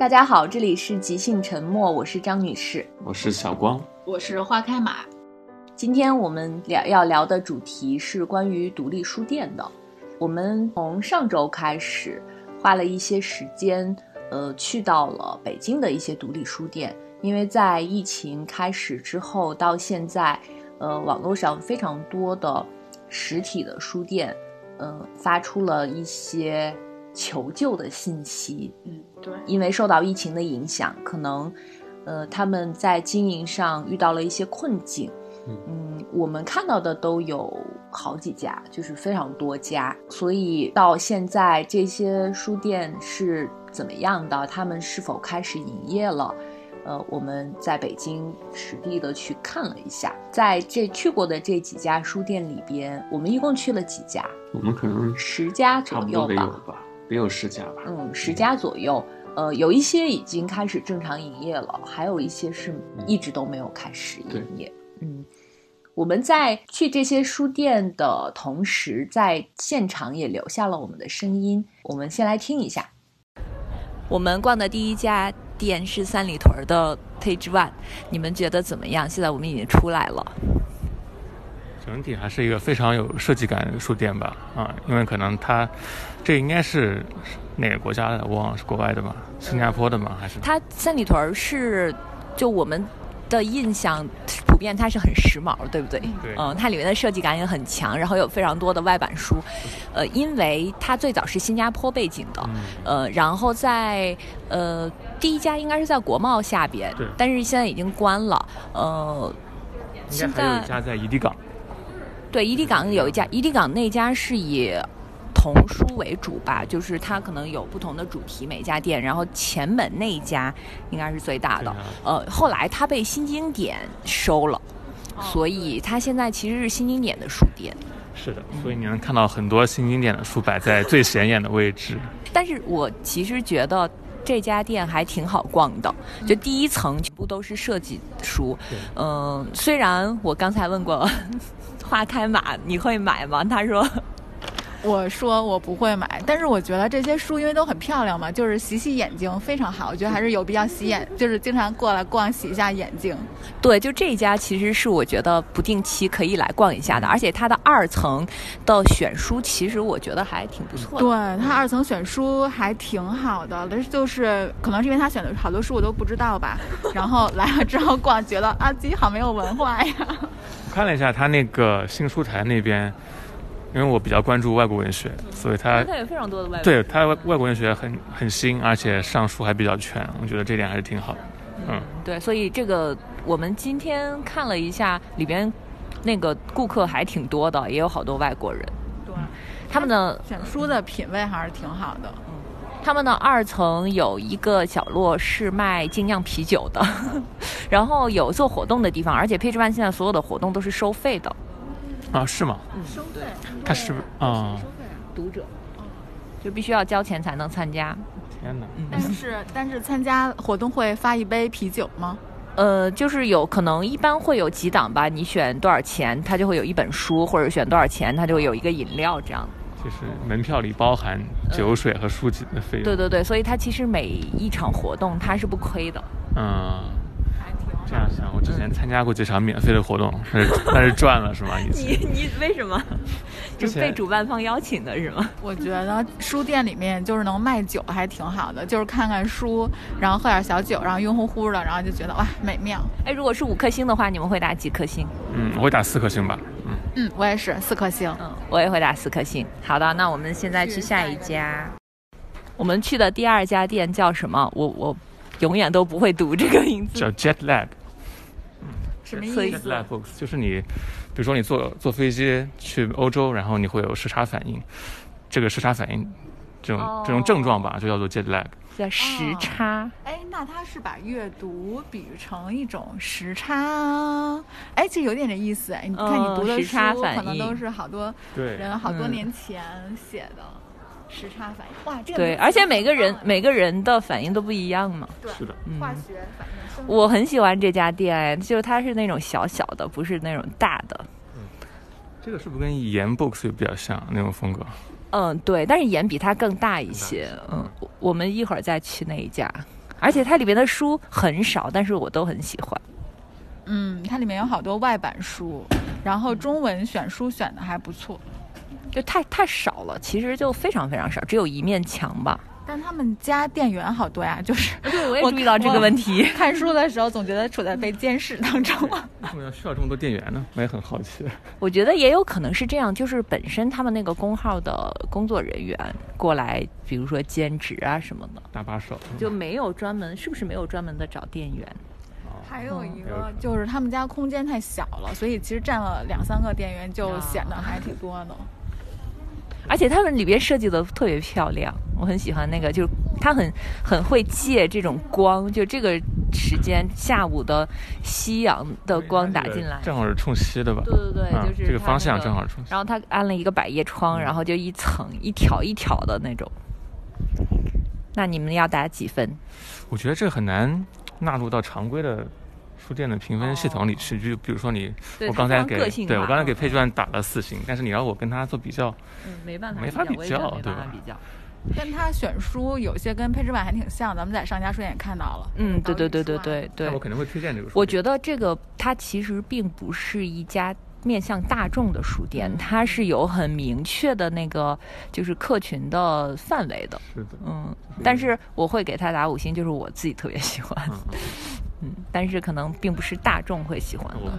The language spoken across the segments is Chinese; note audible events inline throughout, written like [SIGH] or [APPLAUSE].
大家好，这里是即兴沉默，我是张女士，我是小光，我是花开马。今天我们聊要聊的主题是关于独立书店的。我们从上周开始花了一些时间，呃，去到了北京的一些独立书店，因为在疫情开始之后到现在，呃，网络上非常多的实体的书店，呃，发出了一些求救的信息。嗯，对，因为受到疫情的影响，可能，呃，他们在经营上遇到了一些困境。嗯，我们看到的都有好几家，就是非常多家。所以到现在，这些书店是怎么样的？他们是否开始营业了？呃，我们在北京实地的去看了一下，在这去过的这几家书店里边，我们一共去了几家？我们可能十家左右吧，得有十家吧。嗯，十家左右。呃，有一些已经开始正常营业了，还有一些是一直都没有开始营业。嗯，我们在去这些书店的同时，在现场也留下了我们的声音。我们先来听一下。我们逛的第一家店是三里屯的 Page One，你们觉得怎么样？现在我们已经出来了。整体还是一个非常有设计感的书店吧？啊，因为可能它这应该是哪个国家的？我忘了是国外的吗？新加坡的吗？还是？它三里屯是就我们。的印象普遍它是很时髦，对不对？对。嗯，它里面的设计感也很强，然后有非常多的外版书。呃，因为它最早是新加坡背景的，呃，然后在呃第一家应该是在国贸下边，对。但是现在已经关了。呃，现在还有一家在怡迪港。对，怡迪港有一家，怡迪港那家是以。童书为主吧，就是它可能有不同的主题，每家店。然后前门那一家应该是最大的，呃，后来它被新经典收了，所以它现在其实是新经典的书店。是的，所以你能看到很多新经典的书摆在最显眼的位置。[LAUGHS] 但是我其实觉得这家店还挺好逛的，就第一层全部都是设计书。嗯，虽然我刚才问过 [LAUGHS] 花开马你会买吗？他说。我说我不会买，但是我觉得这些书因为都很漂亮嘛，就是洗洗眼睛非常好。我觉得还是有必要洗眼，[LAUGHS] 就是经常过来逛洗一下眼睛。对，就这家其实是我觉得不定期可以来逛一下的，而且它的二层的选书其实我觉得还挺不错的。对，它二层选书还挺好的，但是就是可能是因为他选的好多书我都不知道吧，[LAUGHS] 然后来了之后逛，觉得啊自己好没有文化呀。我看了一下他那个新书台那边。因为我比较关注外国文学，所以它它有非常多的外对它外外国文学很很新，而且上书还比较全，我觉得这点还是挺好的。嗯，对，所以这个我们今天看了一下里边，那个顾客还挺多的，也有好多外国人。对，他们的选书的品味还是挺好的。嗯，他们的二层有一个角落是卖精酿啤酒的，[LAUGHS] 然后有做活动的地方，而且 Page One 现在所有的活动都是收费的。啊，是吗？嗯收费，他是不是啊？收费啊，读者，就必须要交钱才能参加。天哪！但是但是参加活动会发一杯啤酒吗？呃，就是有可能一般会有几档吧，你选多少钱，他就会有一本书，或者选多少钱，他就会有一个饮料这样。就是门票里包含酒水和书籍的费用。对对对，所以它其实每一场活动它是不亏的。嗯。这样想，我之前参加过这场免费的活动，但是 [LAUGHS] 但是赚了是吗？你你为什么？[LAUGHS] 就是被主办方邀请的是吗？[LAUGHS] 我觉得书店里面就是能卖酒还挺好的，就是看看书，然后喝点小酒，然后晕乎乎的，然后就觉得哇美妙。哎，如果是五颗星的话，你们会打几颗星？嗯，我会打四颗星吧。嗯嗯，我也是四颗星。嗯，我也会打四颗星。好的，那我们现在去下一家。我们去的第二家店叫什么？我我永远都不会读这个名字。叫 Jet Lag。什么意思？就是你，比如说你坐坐飞机去欧洲，然后你会有时差反应，这个时差反应，这种这种症状吧，就叫做 jet lag。叫时差。哎，那他是把阅读比喻成一种时差？哎，这有点这意思。哎，你看你读的书可能都是好多人好多年前写的。时差反应哇，这个对，而且每个人每个人的反应都不一样嘛。对，是的，化学反应。我很喜欢这家店，就是它是那种小小的，不是那种大的。嗯，这个是不是跟盐 books 比较像那种风格？嗯，对，但是盐比它更大一些。嗯，我们一会儿再去那一家。而且它里面的书很少，但是我都很喜欢。嗯，它里面有好多外版书，然后中文选书选的还不错，就太太少了，其实就非常非常少，只有一面墙吧。但他们家店员好多呀，就是对我也注意到这个问题。看书的时候总觉得处在被监视当中。为什么要需要这么多店员呢？我也很好奇。我觉得也有可能是这样，就是本身他们那个工号的工作人员过来，比如说兼职啊什么的，搭把手，就没有专门，是不是没有专门的找店员？还有一个就是他们家空间太小了，所以其实占了两三个店员就显得还挺多的。而且他们里边设计的特别漂亮，我很喜欢那个，就是他很很会借这种光，就这个时间下午的夕阳的光打进来，正好是冲西的吧？对对对，就是这个方向正好冲西。然后他安了一个百叶窗，然后就一层一条一条的那种。那你们要打几分？我觉得这很难纳入到常规的。书店的评分系统里去，就比如说你，我刚才给对我刚才给配卷打了四星，但是你让我跟他做比较，嗯，没办法，没法比较，对吧？比较，跟他选书有些跟配置版还挺像，咱们在上家书店也看到了。嗯，对对对对对对。我肯定会推荐这个书。我觉得这个它其实并不是一家面向大众的书店，它是有很明确的那个就是客群的范围的。是的，嗯，但是我会给他打五星，就是我自己特别喜欢。嗯，但是可能并不是大众会喜欢的。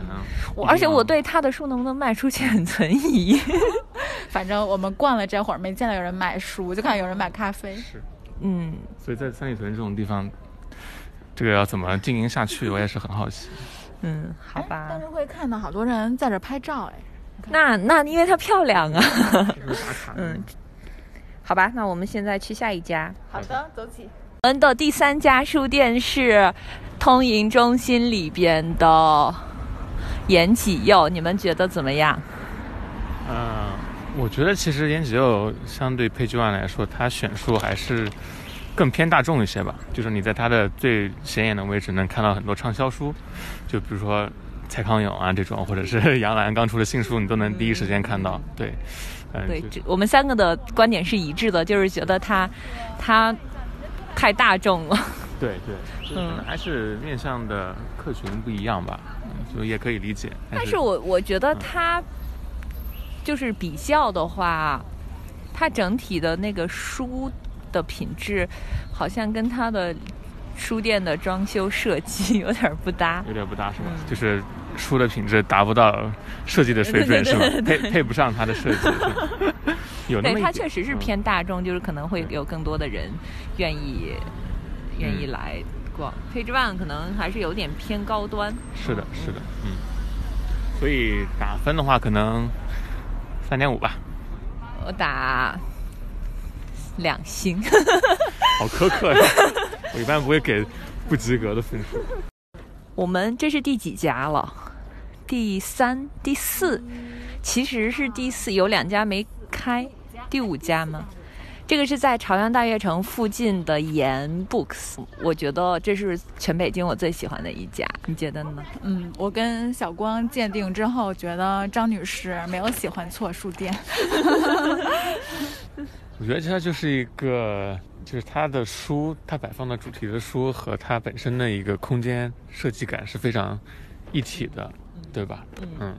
我而且我对他的书能不能卖出去 [LAUGHS] 很存疑。[LAUGHS] 反正我们逛了这会儿，没见到有人买书，就看有人买咖啡。是，嗯。所以在三里屯这种地方，这个要怎么经营下去，我也是很好奇。[LAUGHS] 嗯，好吧。但是会看到好多人在这拍照，哎。那那因为它漂亮啊。嗯。好吧，那我们现在去下一家。好的，走起。我们的第三家书店是。通营中心里边的延吉柚，你们觉得怎么样？嗯，我觉得其实延吉柚相对配剧万来说，它选书还是更偏大众一些吧。就是你在它的最显眼的位置能看到很多畅销书，就比如说蔡康永啊这种，或者是杨澜刚出的新书，你都能第一时间看到。对，嗯，对，我们三个的观点是一致的，就是觉得它它太大众了。对对，嗯还是面向的客群不一样吧，就也可以理解。但是我我觉得它就是比较的话，它整体的那个书的品质，好像跟它的书店的装修设计 [LAUGHS] 有点不搭。有点不搭是吧？就是书的品质达不到设计的水准是吧？配配不上它的设计。[LAUGHS] 有那么对，它确实是偏大众，就是可能会有更多的人愿意。愿意来逛，Page One 可能还是有点偏高端。是的，是的，嗯。所以打分的话，可能三点五吧。我打两星。[LAUGHS] 好苛刻呀！我一般不会给不及格的分数。我们这是第几家了？第三、第四，其实是第四，有两家没开。第五家吗？这个是在朝阳大悦城附近的盐 Books，我觉得这是全北京我最喜欢的一家，你觉得呢？嗯，我跟小光鉴定之后，觉得张女士没有喜欢错书店。[LAUGHS] 我觉得它就是一个，就是它的书，它摆放的主题的书和它本身的一个空间设计感是非常一体的，对吧？嗯，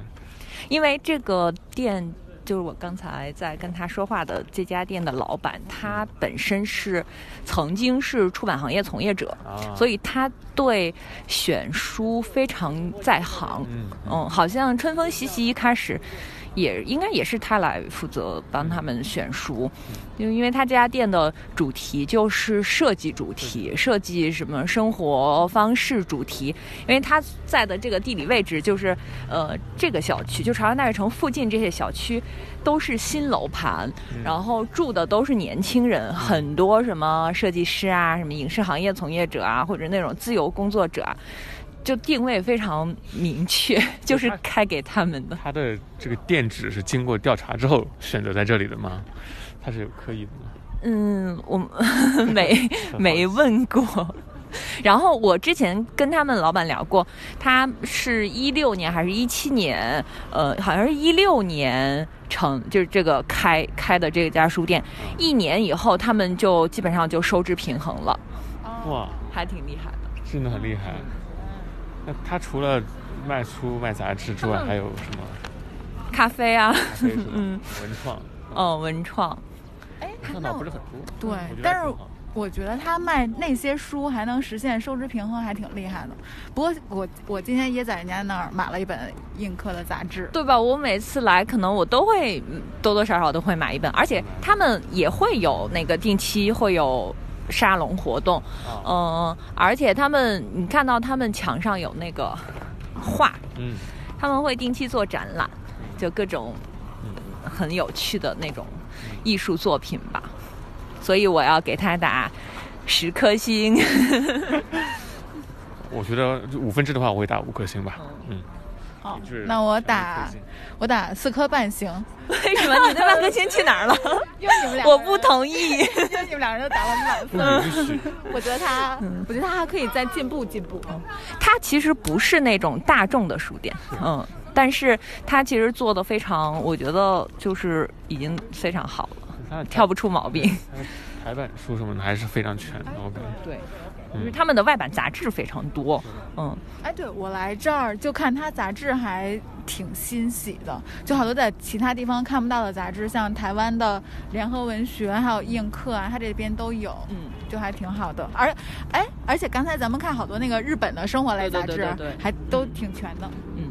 因为这个店。就是我刚才在跟他说话的这家店的老板，他本身是曾经是出版行业从业者，所以他对选书非常在行。嗯，好像春风习习一开始。也应该也是他来负责帮他们选书，因为因为他这家店的主题就是设计主题，设计什么生活方式主题。因为他在的这个地理位置就是，呃，这个小区就朝阳大悦城附近这些小区都是新楼盘，然后住的都是年轻人，很多什么设计师啊，什么影视行业从业者啊，或者那种自由工作者。就定位非常明确，[LAUGHS] 就是开给他们的。他的这个店址是经过调查之后选择在这里的吗？他是有刻意的吗？嗯，我 [LAUGHS] 没没问过。然后我之前跟他们老板聊过，他是一六年还是一七年？呃，好像是一六年成，就是这个开开的这家书店，一年以后他们就基本上就收支平衡了。哇！还挺厉害的，真的很厉害。那他除了卖书卖杂志之外，还有什么？咖啡啊，嗯，文创，哦，文创。哎，那倒不是很多。对，但是。我觉得他卖那些书还能实现收支平衡，还挺厉害的。不过我我今天也在人家那儿买了一本映客的杂志，对吧？我每次来可能我都会多多少少都会买一本，而且他们也会有那个定期会有沙龙活动，嗯，而且他们你看到他们墙上有那个画，嗯，他们会定期做展览，就各种很有趣的那种艺术作品吧。所以我要给他打十颗星。[LAUGHS] 我觉得五分制的话，我会打五颗星吧。嗯，好，那我打我打四颗半星。为什么你的半颗星去哪儿了？[LAUGHS] 因为你们俩，我不同意。[LAUGHS] 因为你们两人都打了满分。我觉得他，我觉得他还可以再进步进步。他其实不是那种大众的书店，嗯，但是他其实做的非常，我觉得就是已经非常好了。挑不出毛病，排版书什么的还是非常全的，我感觉。对，因为他们的外版杂志非常多。嗯，哎，对我来这儿就看他杂志还挺欣喜的，就好多在其他地方看不到的杂志，像台湾的联合文学还有映客啊，他这边都有。嗯，就还挺好的。而，哎，而且刚才咱们看好多那个日本的生活类杂志，还都挺全的。嗯。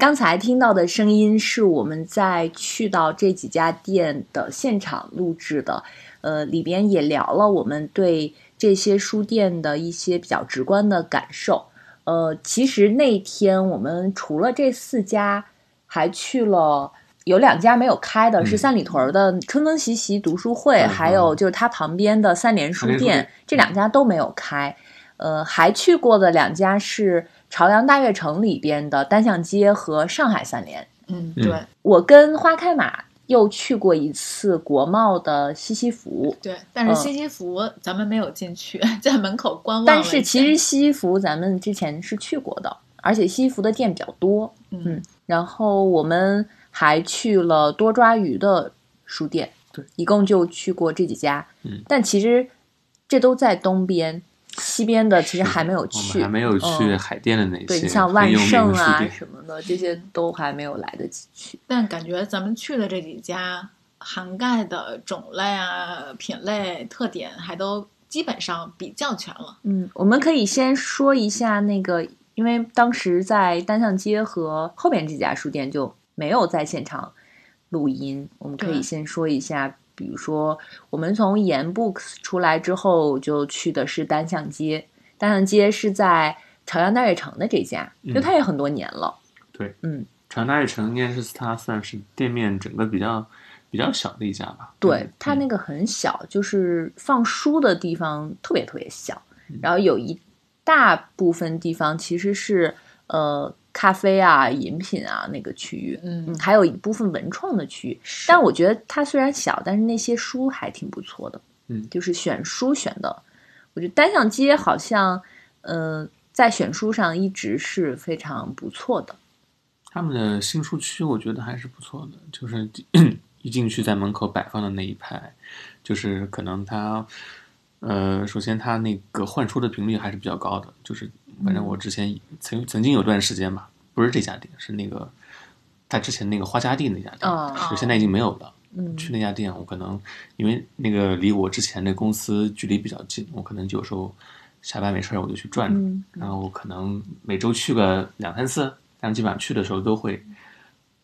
刚才听到的声音是我们在去到这几家店的现场录制的，呃，里边也聊了我们对这些书店的一些比较直观的感受。呃，其实那天我们除了这四家，还去了有两家没有开的，是三里屯的春风习习读书会，还有就是它旁边的三联书店，这两家都没有开。呃，还去过的两家是。朝阳大悦城里边的单向街和上海三联，嗯，对，我跟花开马又去过一次国贸的西西弗，对，但是西西弗咱们没有进去，[LAUGHS] 在门口观望。但是其实西西弗咱们之前是去过的，而且西西弗的店比较多，嗯，然后我们还去了多抓鱼的书店，对，一共就去过这几家，嗯，但其实这都在东边。西边的其实还没有去，还没有去海淀的那些，对，像万盛啊什么的，这些都还没有来得及去。但感觉咱们去的这几家，涵盖的种类啊、品类、特点，还都基本上比较全了。嗯，我们可以先说一下那个，因为当时在单向街和后边这家书店就没有在现场录音，我们可以先说一下。比如说，我们从盐 books 出来之后，就去的是单向街。单向街是在朝阳大悦城的这家，就它也很多年了。对，嗯，朝阳大悦城应该是它算是店面整个比较比较小的一家吧。对，它那个很小，就是放书的地方特别特别小，然后有一大部分地方其实是呃。咖啡啊，饮品啊，那个区域，嗯，还有一部分文创的区域。但我觉得它虽然小，但是那些书还挺不错的。嗯，就是选书选的，我觉得单向街好像，嗯，在选书上一直是非常不错的。他们的新书区我觉得还是不错的，就是 [CLEARS THROAT] 一进去在门口摆放的那一排，就是可能它，呃，首先它那个换书的频率还是比较高的，就是。反正我之前曾曾经有段时间吧，不是这家店，是那个他之前那个花家地那家店，就现在已经没有了。去那家店，我可能因为那个离我之前的公司距离比较近，我可能有时候下班没事儿我就去转转，然后可能每周去个两三次，但基本上去的时候都会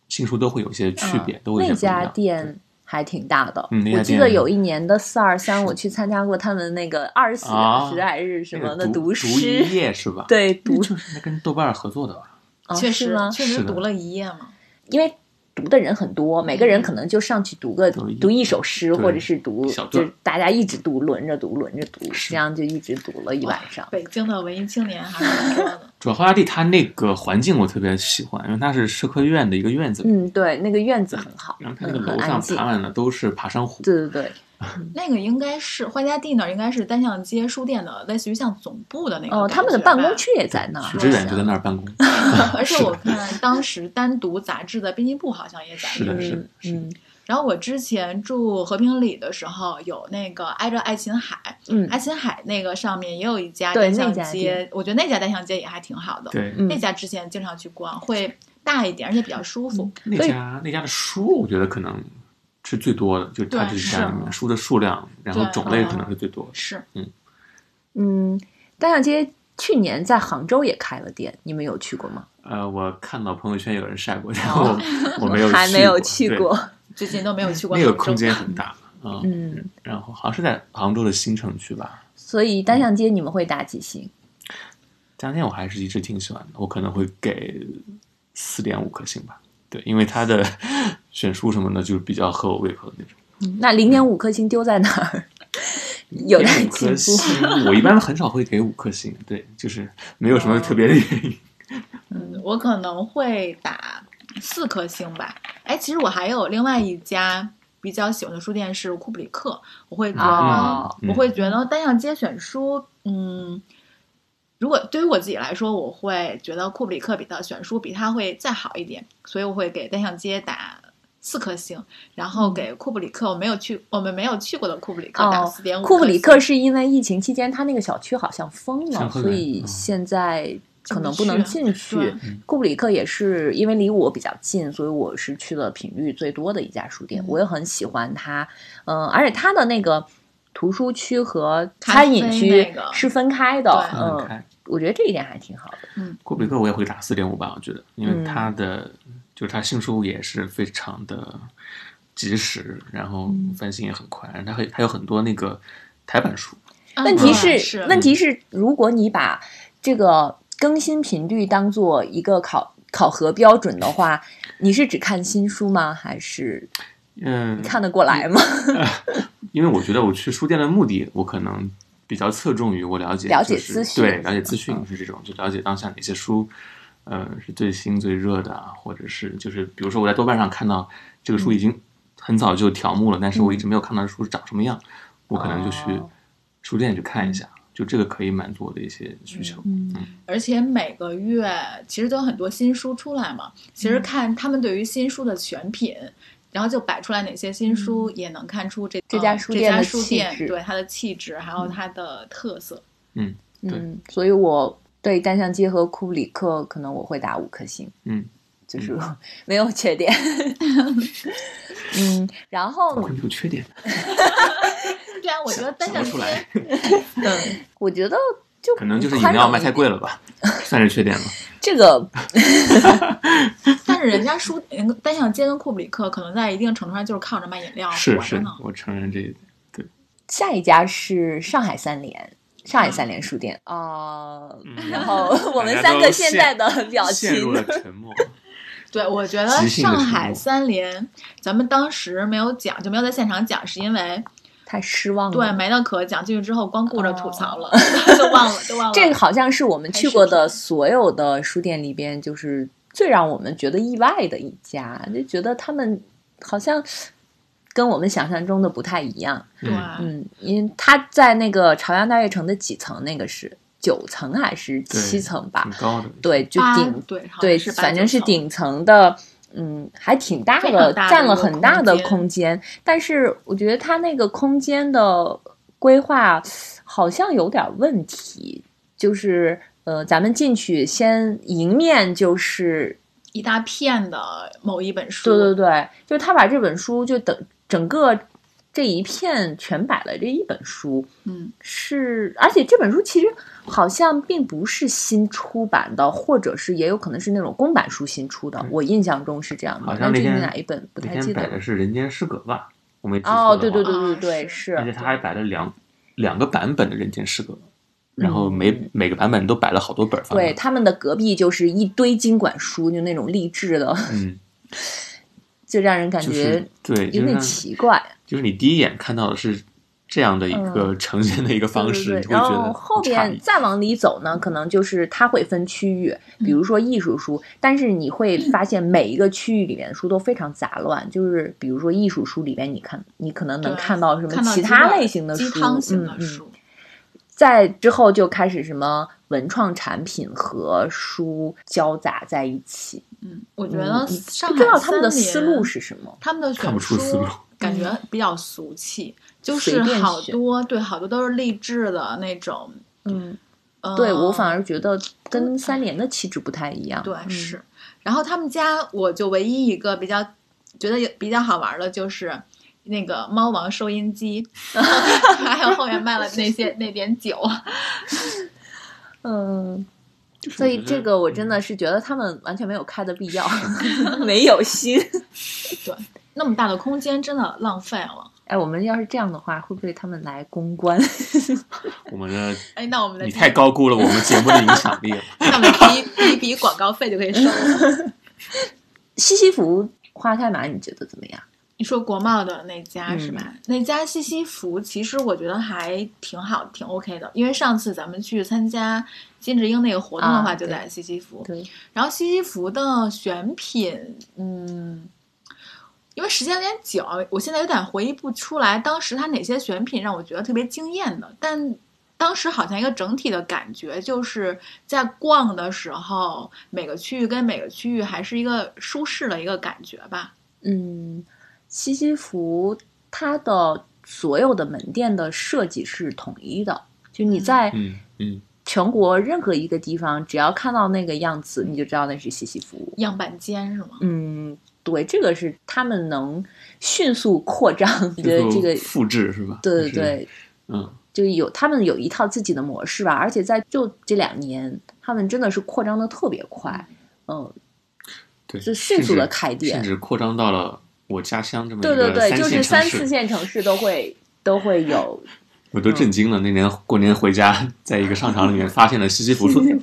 新书都会有一些区别，都会那家店。还挺大的，我记得有一年的四二三，我去参加过他们那个二十四小时还是什么的读诗，读一页是吧？对，读就是跟豆瓣合作的吧？确实吗确实读了一夜嘛，因为。读的人很多，每个人可能就上去读个读一首诗，或者是读，就大家一直读，轮着读，轮着读，这样就一直读了一晚上。北京的文艺青年还是多的。[LAUGHS] 主要花家地它那个环境我特别喜欢，因为它是社科院的一个院子。嗯，对，那个院子很好，然后它那个楼上爬满了都是爬山虎。对对对。那个应该是花家地那儿，应该是单向街书店的，类似于像总部的那个。哦，他们的办公区也在那儿。许知远就在那儿办公。[LAUGHS] 而且我看当时单独杂志的编辑部好像也在那儿。是的，是的，嗯。然后我之前住和平里的时候，有那个挨着爱琴海，嗯，爱琴海那个上面也有一家单向街，我觉得那家单向街也还挺好的。对，那家之前经常去逛，会大一点，而且比较舒服。那家那家的书，我觉得可能是最多的，就它这家里面书的数量，然后种类可能是最多。是，嗯嗯，单向街去年在杭州也开了店，你们有去过吗？呃，我看到朋友圈有人晒过，然后 [LAUGHS] 我没有还没有去过，最近都没有去过。那个空间 [LAUGHS] 很大，嗯，然后好像是在杭州的新城区吧。所以单向街你们会打几星？单向街我还是一直挺喜欢的，我可能会给四点五颗星吧。对，因为它的选书什么的，就是比较合我胃口的那种。那零点五颗星丢在哪儿？有待进步。我一般很少会给五颗星，对，就是没有什么特别的原因。嗯，我可能会打四颗星吧。哎，其实我还有另外一家比较喜欢的书店是库布里克，我会觉得我会觉得单向街选书，嗯，如果对于我自己来说，我会觉得库布里克比的选书比他会再好一点，所以我会给单向街打四颗星，然后给库布里克我没有去我们没有去过的库布里克打四点五。库布里克是因为疫情期间他那个小区好像封了，所以现在。可能不能进去。库布里克也是因为离我比较近，所以我是去的频率最多的一家书店。我也很喜欢它，嗯，而且它的那个图书区和餐饮区是分开的，嗯，我觉得这一点还挺好的。嗯，库布里克我也会打四点五吧，我觉得，因为它的就是它新书也是非常的及时，然后翻新也很快，它还还有很多那个台版书。问题是，问题是，如果你把这个。更新频率当做一个考考核标准的话，你是只看新书吗？还是嗯看得过来吗？[LAUGHS] 因为我觉得我去书店的目的，我可能比较侧重于我了解了解资讯，对了解资讯是这种，就了解当下哪些书，呃是最新最热的，或者是就是比如说我在豆瓣上看到这个书已经很早就条目了，但是我一直没有看到书长什么样，我可能就去书店去看一下。就这个可以满足我的一些需求，嗯，而且每个月其实都有很多新书出来嘛。其实看他们对于新书的选品，然后就摆出来哪些新书，也能看出这这家书店的气质，对它的气质，还有它的特色。嗯，嗯，所以我对单向街和库布里克可能我会打五颗星，嗯，就是 [LAUGHS] 没有缺点。[LAUGHS] 嗯，然后没有缺点。[LAUGHS] 对啊，我觉得单向街，嗯，我觉得就可能就是饮料卖太贵了吧，算是缺点了。这个，但是人家书单向街跟库布里克可能在一定程度上就是靠着卖饮料是是，我承认这一点。对，下一家是上海三联，上海三联书店啊。然后 [LAUGHS] 我们三个现在的表情陷入了沉默。[LAUGHS] 对，我觉得上海三联，咱们当时没有讲，就没有在现场讲，是因为。太失望了，对，没得可讲。进去之后光顾着吐槽了，就忘了，就忘了。[LAUGHS] 这个好像是我们去过的所有的书店里边，就是最让我们觉得意外的一家，就觉得他们好像跟我们想象中的不太一样。对，嗯，因为他在那个朝阳大悦城的几层，那个是九层还是七层吧？挺高的。对，就顶对对，反正是顶层的。嗯，还挺大的，占了很大的空间。但是我觉得它那个空间的规划好像有点问题。就是呃，咱们进去先迎面就是一大片的某一本书。对对对，就是他把这本书就等整个这一片全摆了这一本书。嗯，是，而且这本书其实。好像并不是新出版的，或者是也有可能是那种公版书新出的。我印象中是这样的。好像那天哪一本不太记得。摆的是《人间失格》吧？我没哦，对对对对对，是。而且他还摆了两两个版本的《人间失格》，然后每每个版本都摆了好多本。对，他们的隔壁就是一堆经管书，就那种励志的，嗯，[LAUGHS] 就让人感觉对有点奇怪。就是你第一眼看到的是。这样的一个呈现的一个方式，然后后边再往里走呢，可能就是它会分区域，比如说艺术书，但是你会发现每一个区域里面的书都非常杂乱，就是比如说艺术书里边，你看你可能能看到什么其他类型的书，嗯嗯，在之后就开始什么文创产品和书交杂在一起，嗯。我觉得上不知道他们的思路是什么，他们的看不出思路感觉比较俗气，就是好多对好多都是励志的那种。嗯，对我反而觉得跟三联的气质不太一样。对，是。然后他们家我就唯一一个比较觉得比较好玩的就是那个猫王收音机，[LAUGHS] 还有后面卖了那些 [LAUGHS] 那点酒。嗯。所以这个我真的是觉得他们完全没有开的必要，[LAUGHS] 没有心。[LAUGHS] 对，那么大的空间真的浪费了。哎，我们要是这样的话，会不会他们来公关？[LAUGHS] 我们的哎，那我们的你太高估了我们节目的影响力了。那么第一一笔广告费就可以收了。西西弗花开满，你觉得怎么样？你说国贸的那家是吧？那家西西弗其实我觉得还挺好，挺 OK 的。因为上次咱们去参加金智英那个活动的话，就在西西弗。对。然后西西弗的选品，嗯，因为时间有点久，我现在有点回忆不出来当时他哪些选品让我觉得特别惊艳的。但当时好像一个整体的感觉就是在逛的时候，每个区域跟每个区域还是一个舒适的一个感觉吧。嗯。西西弗它的所有的门店的设计是统一的，就你在嗯嗯全国任何一个地方，只要看到那个样子，你就知道那是西西弗样板间是吗？嗯，对，这个是他们能迅速扩张，觉得这个复制是吧？对对对，嗯，就有他们有一套自己的模式吧，而且在就这两年，他们真的是扩张的特别快，嗯，对，就迅速的开店，甚至扩张到了。我家乡这么一个对对对，就是三四线城市都会都会有，[LAUGHS] 我都震惊了。那年过年回家，在一个商场里面发现了西西弗书店。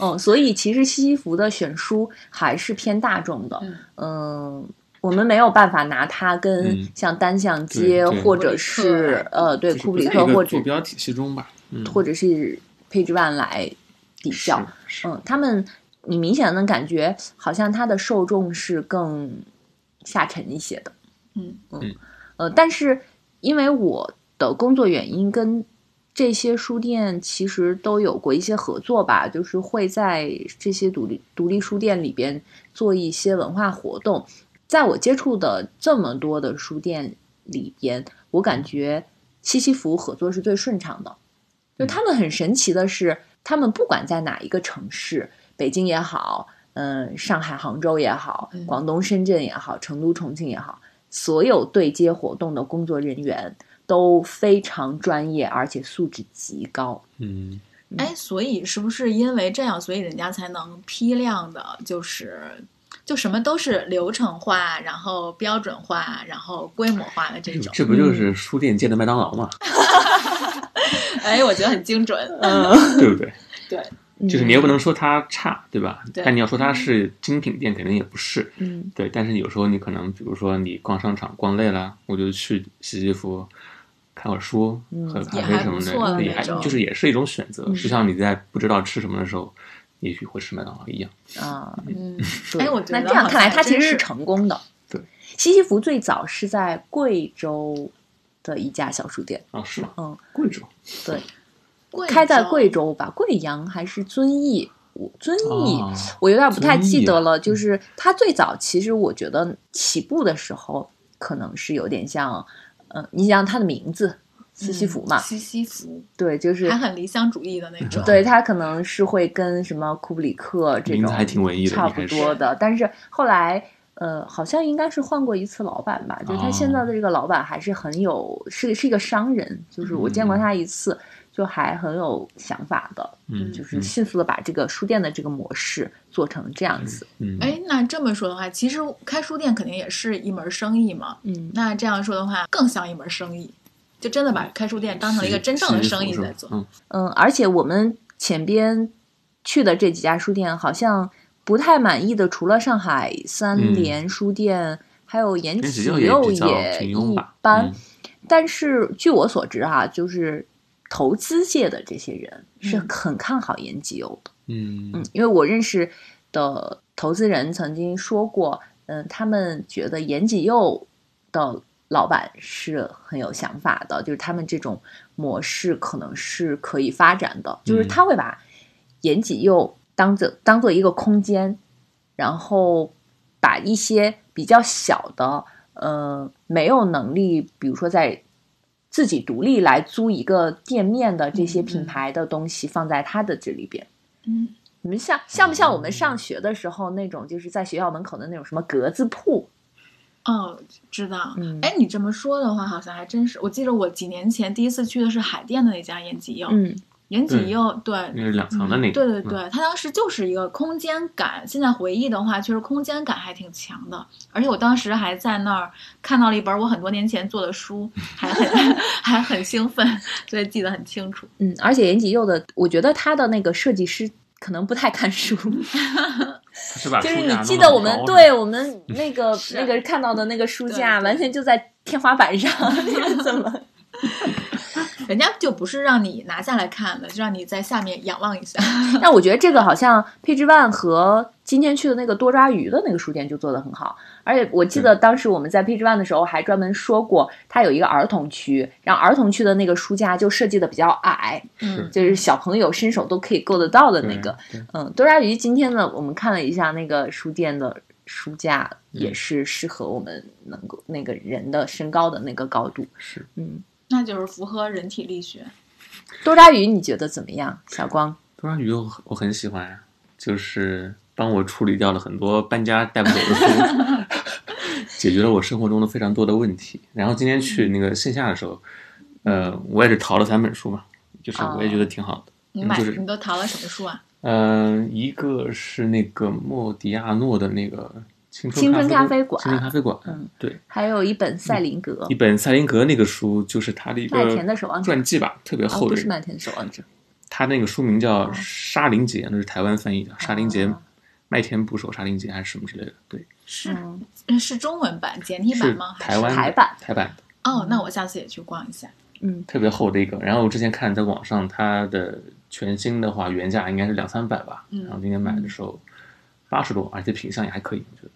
嗯，所以其实西西弗的选书还是偏大众的。嗯，我们没有办法拿它跟像单向街或者是呃对库布里克或者坐标体系中吧，或者是佩芝万来比较。嗯，他们你明显能感觉好像它的受众是更。下沉一些的，嗯嗯呃，但是因为我的工作原因，跟这些书店其实都有过一些合作吧，就是会在这些独立独立书店里边做一些文化活动。在我接触的这么多的书店里边，我感觉西西弗合作是最顺畅的。就他们很神奇的是，他们不管在哪一个城市，北京也好。嗯，上海、杭州也好，广东、深圳也好，成都、重庆也好，所有对接活动的工作人员都非常专业，而且素质极高。嗯，哎，所以是不是因为这样，所以人家才能批量的，就是就什么都是流程化，然后标准化，然后规模化的这种？这不就是书店界的麦当劳吗？[LAUGHS] 哎，我觉得很精准，嗯，[LAUGHS] 对不对？对。就是你又不能说它差，对吧？但你要说它是精品店，肯定也不是。嗯，对。但是有时候你可能，比如说你逛商场逛累了，我就去洗洗服，看会儿书，喝咖啡什么的，也还就是也是一种选择。就像你在不知道吃什么的时候，也许会吃麦当劳一样。啊，嗯。哎，我觉得那这样看来，它其实是成功的。对，西西弗最早是在贵州的一家小书店。啊，是吗？嗯，贵州。对。开在贵州吧，贵阳还是遵义？我遵义，我有点不太记得了。就是它最早，其实我觉得起步的时候，可能是有点像，嗯，你想它的名字西西弗嘛，西西弗，对，就是还很理想主义的那种。对，他可能是会跟什么库布里克这种还挺文艺的差不多的。但是后来，呃，好像应该是换过一次老板吧？就是他现在的这个老板还是很有，是是一个商人，就是我见过他一次。就还很有想法的，嗯，就是迅速的把这个书店的这个模式做成这样子。嗯，哎，那这么说的话，其实开书店肯定也是一门生意嘛。嗯，那这样说的话，更像一门生意，就真的把开书店当成一个真正的生意在做。嗯嗯，而且我们前边去的这几家书店，好像不太满意的，除了上海三联书店，还有延吉又也一般。但是据我所知，哈，就是。投资界的这些人是很看好延吉优的，嗯。嗯，因为我认识的投资人曾经说过，嗯，他们觉得延吉佑的老板是很有想法的，就是他们这种模式可能是可以发展的，就是他会把延吉佑当做当做一个空间，然后把一些比较小的，呃，没有能力，比如说在自己独立来租一个店面的这些品牌的东西放在他的这里边。嗯，你们像像不像我们上学的时候那种，就是在学校门口的那种什么格子铺？哦，知道。哎，你这么说的话，好像还真是。我记得我几年前第一次去的是海淀的那家延吉柚。嗯，延吉柚，对，那是两层的那个。对对对，他当时就是一个空间感。现在回忆的话，确实空间感还挺强的。而且我当时还在那儿看到了一本我很多年前做的书，还很 [LAUGHS] 还很兴奋，所以记得很清楚。嗯，而且延吉柚的，我觉得他的那个设计师可能不太看书。[LAUGHS] 就是你记得我们对我们那个 [LAUGHS] 那个看到的那个书架，完全就在天花板上，怎么？人家就不是让你拿下来看的，就让你在下面仰望一下。[LAUGHS] 但我觉得这个好像 Page One 和今天去的那个多抓鱼的那个书店就做得很好。而且我记得当时我们在 Page One 的时候还专门说过，它有一个儿童区，然后儿童区的那个书架就设计的比较矮，嗯，就是小朋友伸手都可以够得到的那个。嗯，多抓鱼今天呢，我们看了一下那个书店的书架，也是适合我们能够那个人的身高的那个高度。是，嗯。那就是符合人体力学。多抓鱼你觉得怎么样，小光？多抓鱼我我很喜欢，就是帮我处理掉了很多搬家带不走的书，[LAUGHS] 解决了我生活中的非常多的问题。然后今天去那个线下的时候，呃，我也是淘了三本书嘛，就是我也觉得挺好的。你买你都淘了什么书啊？嗯，一个是那个莫迪亚诺的那个。青春咖啡馆，青春咖啡馆，嗯，对，还有一本赛林格，一本赛林格那个书就是他的一个麦田的守望者传记吧，特别厚的，不是麦田守望者，他那个书名叫沙林杰，那是台湾翻译的沙林杰，麦田捕手沙林杰还是什么之类的，对，是是中文版简体版吗？台湾台版台版的，哦，那我下次也去逛一下，嗯，特别厚的一个，然后我之前看在网上它的全新的话原价应该是两三百吧，然后今天买的时候八十多，而且品相也还可以，我觉得。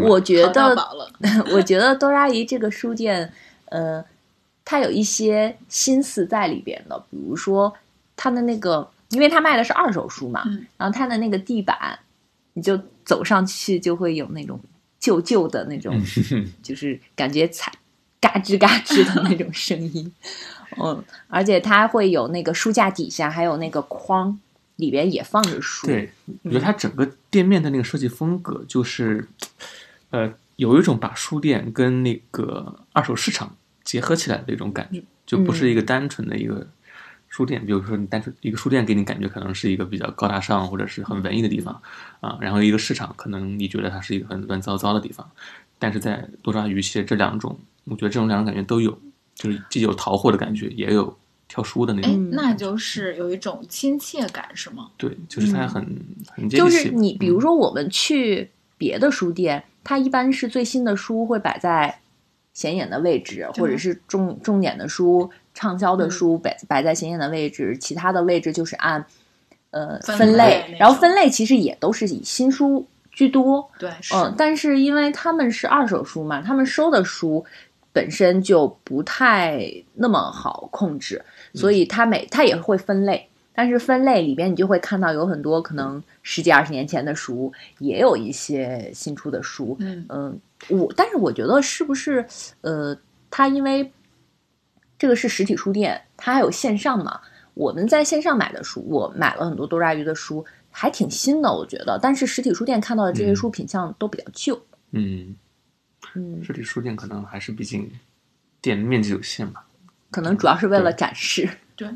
我觉得，[LAUGHS] 我觉得多拉鱼这个书店，呃，它有一些心思在里边的。比如说，它的那个，因为它卖的是二手书嘛，然后它的那个地板，你就走上去就会有那种旧旧的那种，[LAUGHS] 就是感觉踩嘎吱嘎吱的那种声音。嗯，而且它会有那个书架底下还有那个框。里边也放着书。对，我觉得它整个店面的那个设计风格，就是，呃，有一种把书店跟那个二手市场结合起来的一种感觉，就不是一个单纯的一个书店。比如说，你单纯一个书店给你感觉可能是一个比较高大上或者是很文艺的地方啊，然后一个市场可能你觉得它是一个很乱糟糟的地方。但是在多抓鱼，其实这两种，我觉得这种两种感觉都有，就是既有淘货的感觉，也有。挑书的那种，那就是有一种亲切感，是吗？对，就是它很很就是你，比如说我们去别的书店，它一般是最新的书会摆在显眼的位置，或者是重重点的书、畅销的书摆摆在显眼的位置，其他的位置就是按呃分类，然后分类其实也都是以新书居多。对，嗯，但是因为他们是二手书嘛，他们收的书本身就不太那么好控制。所以它每它也会分类，但是分类里边你就会看到有很多可能十几二十年前的书，也有一些新出的书。嗯嗯，我但是我觉得是不是呃，它因为这个是实体书店，它还有线上嘛？我们在线上买的书，我买了很多多抓鱼的书，还挺新的，我觉得。但是实体书店看到的这些书品相都比较旧。嗯嗯，实体书店可能还是毕竟店面积有限吧。可能主要是为了展示，对，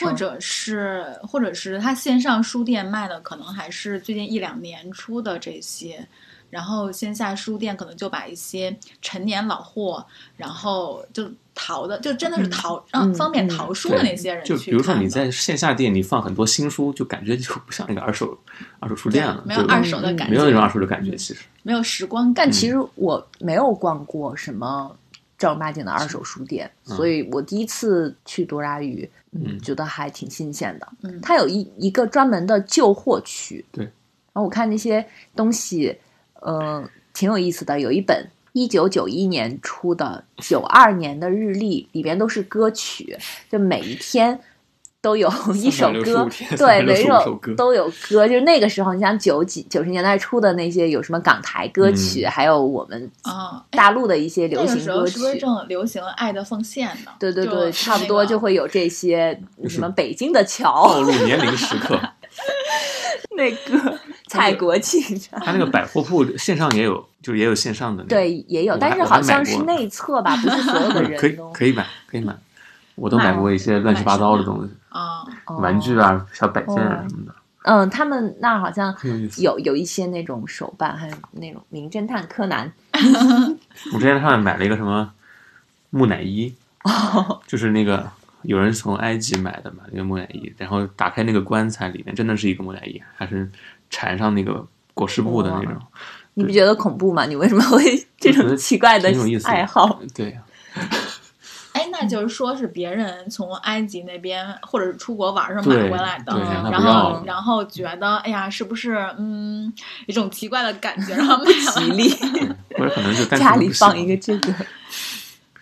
或者是或者是他线上书店卖的，可能还是最近一两年出的这些，然后线下书店可能就把一些陈年老货，然后就淘的，就真的是淘，让方便淘书的那些人就比如说你在线下店你放很多新书，就感觉就不像那个二手二手书店了，没有二手的感觉，没有那种二手的感觉，其实没有时光。但其实我没有逛过什么。正儿八经的二手书店，所以我第一次去多拉鱼，嗯，觉得还挺新鲜的。嗯，它有一一个专门的旧货区，对。然后我看那些东西，嗯，挺有意思的。有一本一九九一年出的九二年的日历，里边都是歌曲，就每一天都有一首歌，对，每首都有歌。就是那个时候，你想九几九十年代初的那些，有什么港台歌曲，还有我们啊大陆的一些流行歌曲，是不是正流行《爱的奉献》呢？对对对，差不多就会有这些什么北京的桥，暴露年龄时刻。[LAUGHS] 那个蔡国庆，他那个百货铺线上也有，就是也有线上的，对，也有，但是好像是内测吧，不是所有的人 [LAUGHS] 可以可以买，可以买。我都买过一些乱七八糟的东西啊，玩具啊、小摆件啊什么的。嗯，他们那儿好像有有一些那种手办，还有那种名侦探柯南。[LAUGHS] 我之前上面买了一个什么木乃伊，就是那个有人从埃及买的嘛，那个木乃伊，然后打开那个棺材，里面真的是一个木乃伊，还是缠上那个裹尸布的那种。你不觉得恐怖吗？你为什么会这种奇怪的爱好？[LAUGHS] 对呀。那就是说是别人从埃及那边或者是出国玩儿上买回来的，然后然后觉得哎呀，是不是嗯一种奇怪的感觉，然后不吉利，或者可能就家里放一个这个，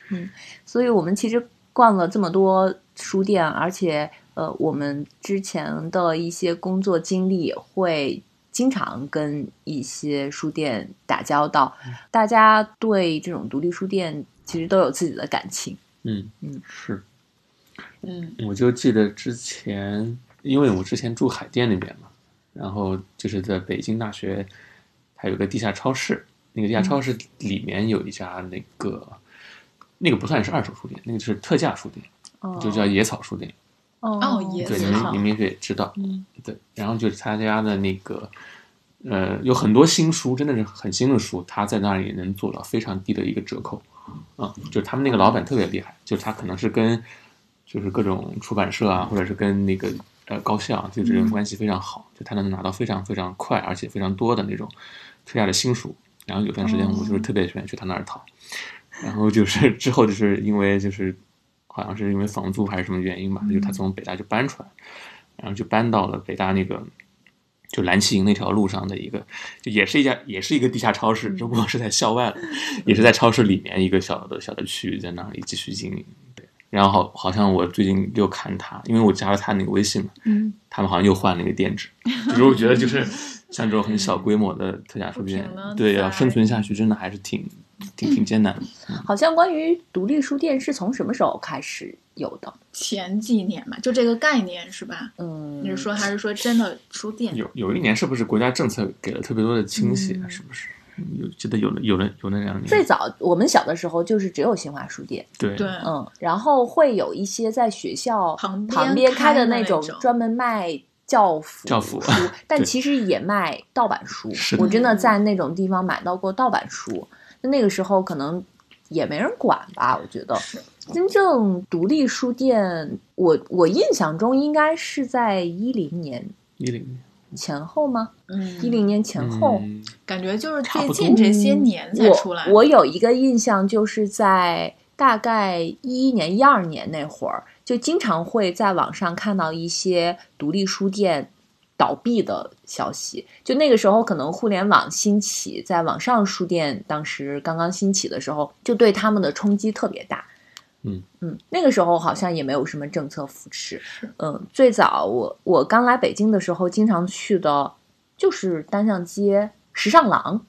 嗯，所以我们其实逛了这么多书店，而且呃，我们之前的一些工作经历会经常跟一些书店打交道，大家对这种独立书店其实都有自己的感情。嗯嗯是，嗯，我就记得之前，因为我之前住海淀那边嘛，然后就是在北京大学，它有个地下超市，那个地下超市里面有一家那个，那个不算是二手书店，那个是特价书店，就叫野草书店。哦，对，你们你们也知道，嗯，对，然后就是他家的那个，呃，有很多新书，真的是很新的书，他在那里能做到非常低的一个折扣。嗯，就是他们那个老板特别厉害，就是他可能是跟，就是各种出版社啊，或者是跟那个呃高校，就这种关系非常好，就他能拿到非常非常快而且非常多的那种特价的新书。然后有段时间我就是特别喜欢去他那儿淘，然后就是 [LAUGHS] 之后就是因为就是好像是因为房租还是什么原因吧，就他从北大就搬出来，然后就搬到了北大那个。就蓝旗营那条路上的一个，就也是一家，也是一个地下超市，只不过是在校外了，也是在超市里面一个小的小的区域，在那里继续经营。对，然后好，好像我最近又看他，因为我加了他那个微信嘛，嗯，他们好像又换了一个店址，就是我觉得就是 [LAUGHS] 像这种很小规模的特价书店，对，要生存下去真的还是挺挺挺艰难的。好像关于独立书店是从什么时候开始？有的前几年嘛，就这个概念是吧？嗯，你是说还是说真的书店？有有一年是不是国家政策给了特别多的倾斜？是不是？有记得有的有的有那两年。最早我们小的时候就是只有新华书店，对对嗯，然后会有一些在学校旁边开的那种专门卖教辅教辅书，但其实也卖盗版书。我真的在那种地方买到过盗版书，那那个时候可能也没人管吧？我觉得。真正独立书店，我我印象中应该是在一零年，一零年前后吗？嗯，一零年前后，感觉就是最近这些年才出来。我有一个印象，就是在大概一一年、一二年那会儿，就经常会在网上看到一些独立书店倒闭的消息。就那个时候，可能互联网兴起，在网上书店当时刚刚兴起的时候，就对他们的冲击特别大。嗯嗯，那个时候好像也没有什么政策扶持。嗯，最早我我刚来北京的时候，经常去的就是单向街时尚廊。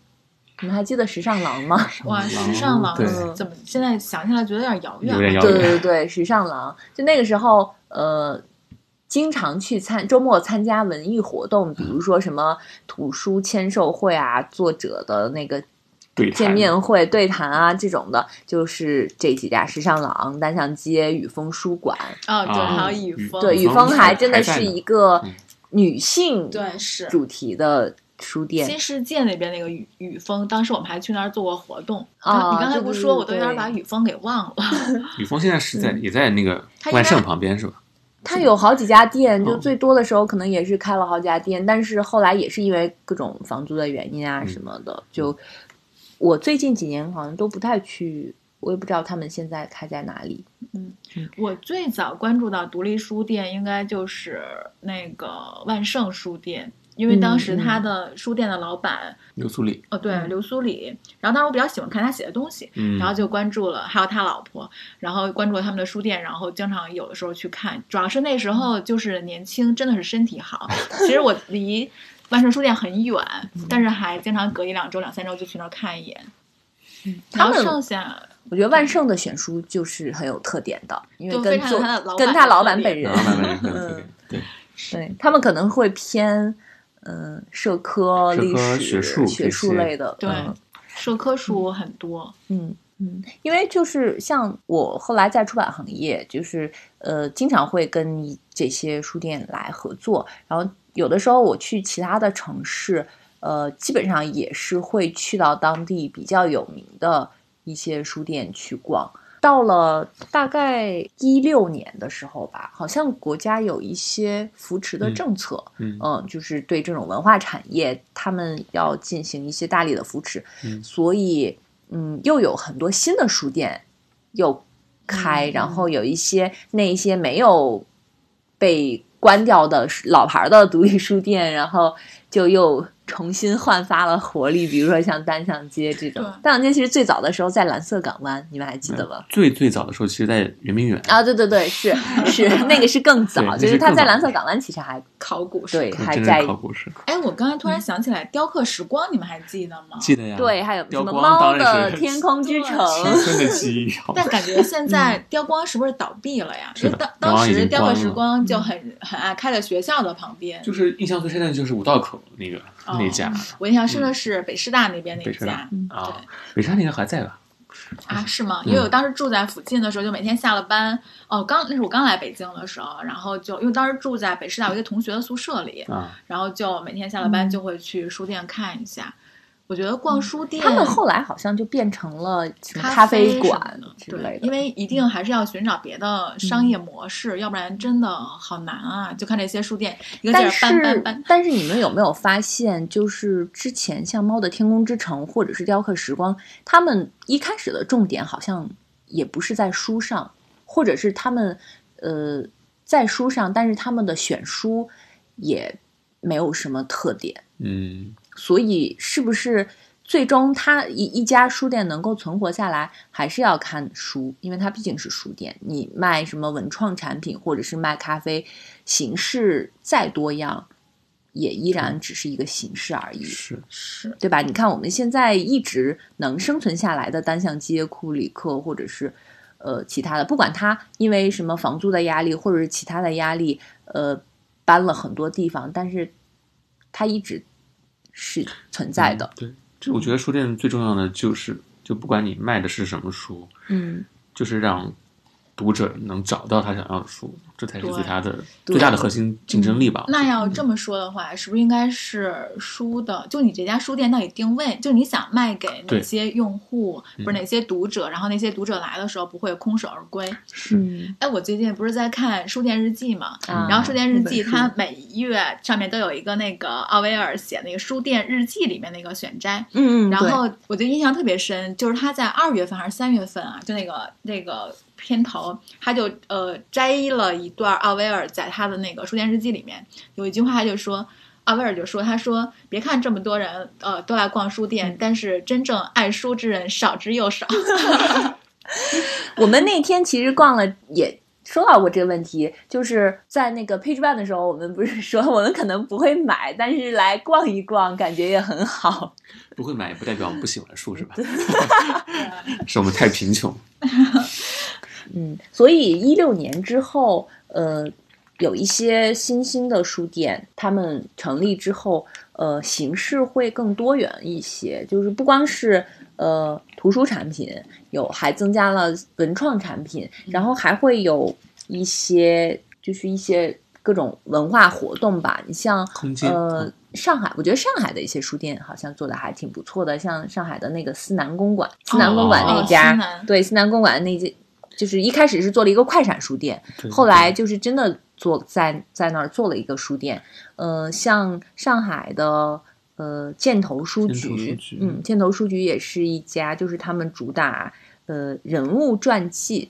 你们还记得时尚廊吗？哇，时尚廊怎么现在想起来觉得有点遥远？对对对对，时尚廊就那个时候，呃，经常去参周末参加文艺活动，比如说什么图书签售会啊，作者的那个。见面会、对谈啊，这种的，就是这几家时尚廊、单向街、雨峰书馆啊，对，还有雨峰，对，雨峰还真的是一个女性对是主题的书店。新世界那边那个雨雨峰，当时我们还去那儿做过活动啊。你刚才不说，我都有点把雨峰给忘了。[LAUGHS] [LAUGHS] 雨峰现在是在也在那个万盛旁边是吧？他有好几家店，就最多的时候可能也是开了好几家店，但是后来也是因为各种房租的原因啊什么的，就。我最近几年好像都不太去，我也不知道他们现在开在哪里。嗯，我最早关注到独立书店，应该就是那个万盛书店，因为当时他的书店的老板刘苏里，哦，对，刘苏里。然后当时我比较喜欢看他写的东西，然后就关注了，还有他老婆，然后关注了他们的书店，然后经常有的时候去看。主要是那时候就是年轻，真的是身体好。[LAUGHS] 其实我离万盛书店很远，但是还经常隔一两周、两三周就去那儿看一眼。嗯，然后剩下。我觉得万盛的选书就是很有特点的，因为跟做跟他老板本人，[LAUGHS] 嗯，对，对他们可能会偏嗯社科、历史、学术学术类的，对，社科书很多，嗯嗯，因为就是像我后来在出版行业，就是呃经常会跟这些书店来合作，然后有的时候我去其他的城市，呃，基本上也是会去到当地比较有名的。一些书店去逛，到了大概一六年的时候吧，好像国家有一些扶持的政策，嗯，就是对这种文化产业，他们要进行一些大力的扶持，所以，嗯，又有很多新的书店又开，然后有一些那一些没有被关掉的老牌的独立书店，然后就又。重新焕发了活力，比如说像单向街这种。单向街其实最早的时候在蓝色港湾，你们还记得吗？最最早的时候，其实，在圆明园啊，对对对，是 [LAUGHS] 是那个是更早，就是它在蓝色港湾其实还考古，对，还在考古室。哎，我刚才突然想起来，雕刻时光，你们还记得吗？记得呀。对，还有什么猫的天空之城？但感觉现在雕光是不是倒闭了呀？是当当时雕刻时光就很很爱开在学校的旁边，就是印象最深的就是五道口那个。那家，我印象深的是北师大那边那家啊，北师大那个还在吧？啊，是吗？因为我当时住在附近的时候，就每天下了班，哦，刚那是我刚来北京的时候，然后就因为当时住在北师大有一个同学的宿舍里，然后就每天下了班就会去书店看一下。我觉得逛书店，他们后来好像就变成了什么咖啡馆之类的，因为一定还是要寻找别的商业模式，要不然真的好难啊！就看这些书店，一个劲儿搬搬搬。但是你们有没有发现，就是之前像猫的天空之城或者是雕刻时光，他们一开始的重点好像也不是在书上，或者是他们呃在书上，但是他们的选书也没有什么特点，嗯。所以，是不是最终他一一家书店能够存活下来，还是要看书？因为它毕竟是书店。你卖什么文创产品，或者是卖咖啡，形式再多样，也依然只是一个形式而已。是是，对吧？你看我们现在一直能生存下来的单向街、库里克，或者是呃其他的，不管他因为什么房租的压力，或者是其他的压力，呃，搬了很多地方，但是他一直。是存在的。对，这我觉得书店最重要的就是，就不管你卖的是什么书，嗯，就是让读者能找到他想要的书。这才是最大的最大的核心竞争力吧？那要这么说的话，是不是应该是书的？就你这家书店到底定位，就你想卖给哪些用户，不是哪些读者？然后那些读者来的时候不会空手而归。是。哎，我最近不是在看书店日记嘛？然后书店日记它每月上面都有一个那个奥威尔写那个书店日记里面那个选摘。嗯嗯。然后我就印象特别深，就是他在二月份还是三月份啊？就那个那个。片头，他就呃摘了一段奥威尔在他的那个书店日记里面有一句话，他就说，奥威尔就说，他说，别看这么多人呃都来逛书店，但是真正爱书之人少之又少。[LAUGHS] 我们那天其实逛了，也说到过这个问题，就是在那个 Page One 的时候，我们不是说我们可能不会买，但是来逛一逛，感觉也很好。不会买不代表我们不喜欢书，是吧？[LAUGHS] [LAUGHS] 是我们太贫穷。嗯，所以一六年之后，呃，有一些新兴的书店，他们成立之后，呃，形式会更多元一些，就是不光是呃图书产品，有还增加了文创产品，然后还会有一些就是一些各种文化活动吧。你像呃上海，我觉得上海的一些书店好像做的还挺不错的，像上海的那个思南公馆，思南公馆那家，对思南公馆那家。就是一开始是做了一个快闪书店，后来就是真的做在在那儿做了一个书店。呃，像上海的呃箭头书局，嗯，箭头书局也是一家，就是他们主打呃人物传记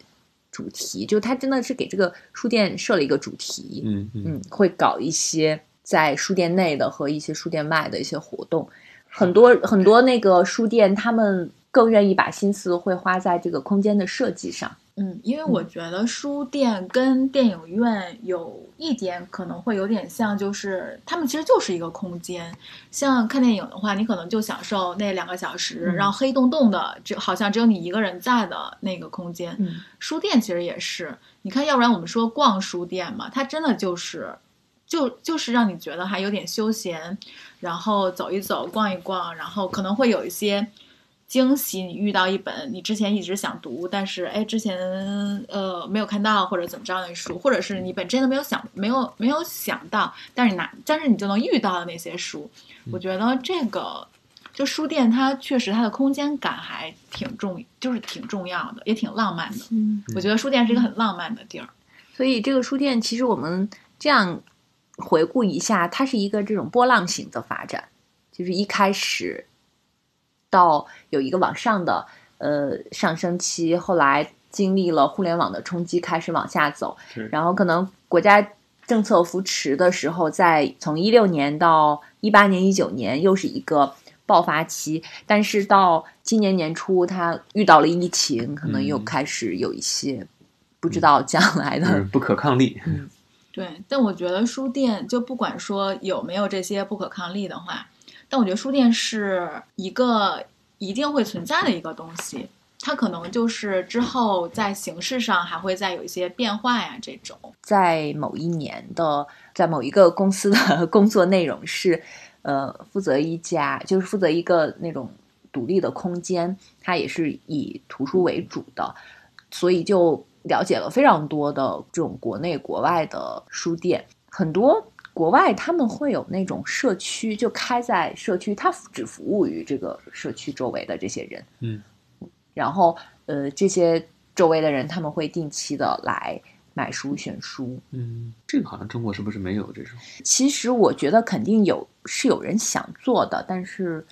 主题，就他真的是给这个书店设了一个主题，嗯嗯，会搞一些在书店内的和一些书店外的一些活动。很多很多那个书店，他们更愿意把心思会花在这个空间的设计上。嗯，因为我觉得书店跟电影院有一点可能会有点像，就是他们其实就是一个空间。像看电影的话，你可能就享受那两个小时，然后黑洞洞的，就好像只有你一个人在的那个空间。书店其实也是，你看，要不然我们说逛书店嘛，它真的就是，就就是让你觉得还有点休闲，然后走一走，逛一逛，然后可能会有一些。惊喜！你遇到一本你之前一直想读，但是哎，之前呃没有看到或者怎么着的书，或者是你本真的没有想没有没有想到，但是你拿但是你就能遇到的那些书，我觉得这个就书店它确实它的空间感还挺重，就是挺重要的，也挺浪漫的。嗯，我觉得书店是一个很浪漫的地儿。所以这个书店其实我们这样回顾一下，它是一个这种波浪形的发展，就是一开始。到有一个往上的呃上升期，后来经历了互联网的冲击，开始往下走。然后可能国家政策扶持的时候，在从一六年到一八年、一九年又是一个爆发期。但是到今年年初，它遇到了疫情，可能又开始有一些不知道将来的不可抗力。嗯，对。但我觉得书店就不管说有没有这些不可抗力的话。但我觉得书店是一个一定会存在的一个东西，它可能就是之后在形式上还会再有一些变化呀。这种在某一年的，在某一个公司的 [LAUGHS] 工作内容是，呃，负责一家就是负责一个那种独立的空间，它也是以图书为主的，所以就了解了非常多的这种国内国外的书店，很多。国外他们会有那种社区，就开在社区，它只服务于这个社区周围的这些人。嗯，然后呃，这些周围的人他们会定期的来买书、选书。嗯，这个好像中国是不是没有这种？其实我觉得肯定有，是有人想做的，但是。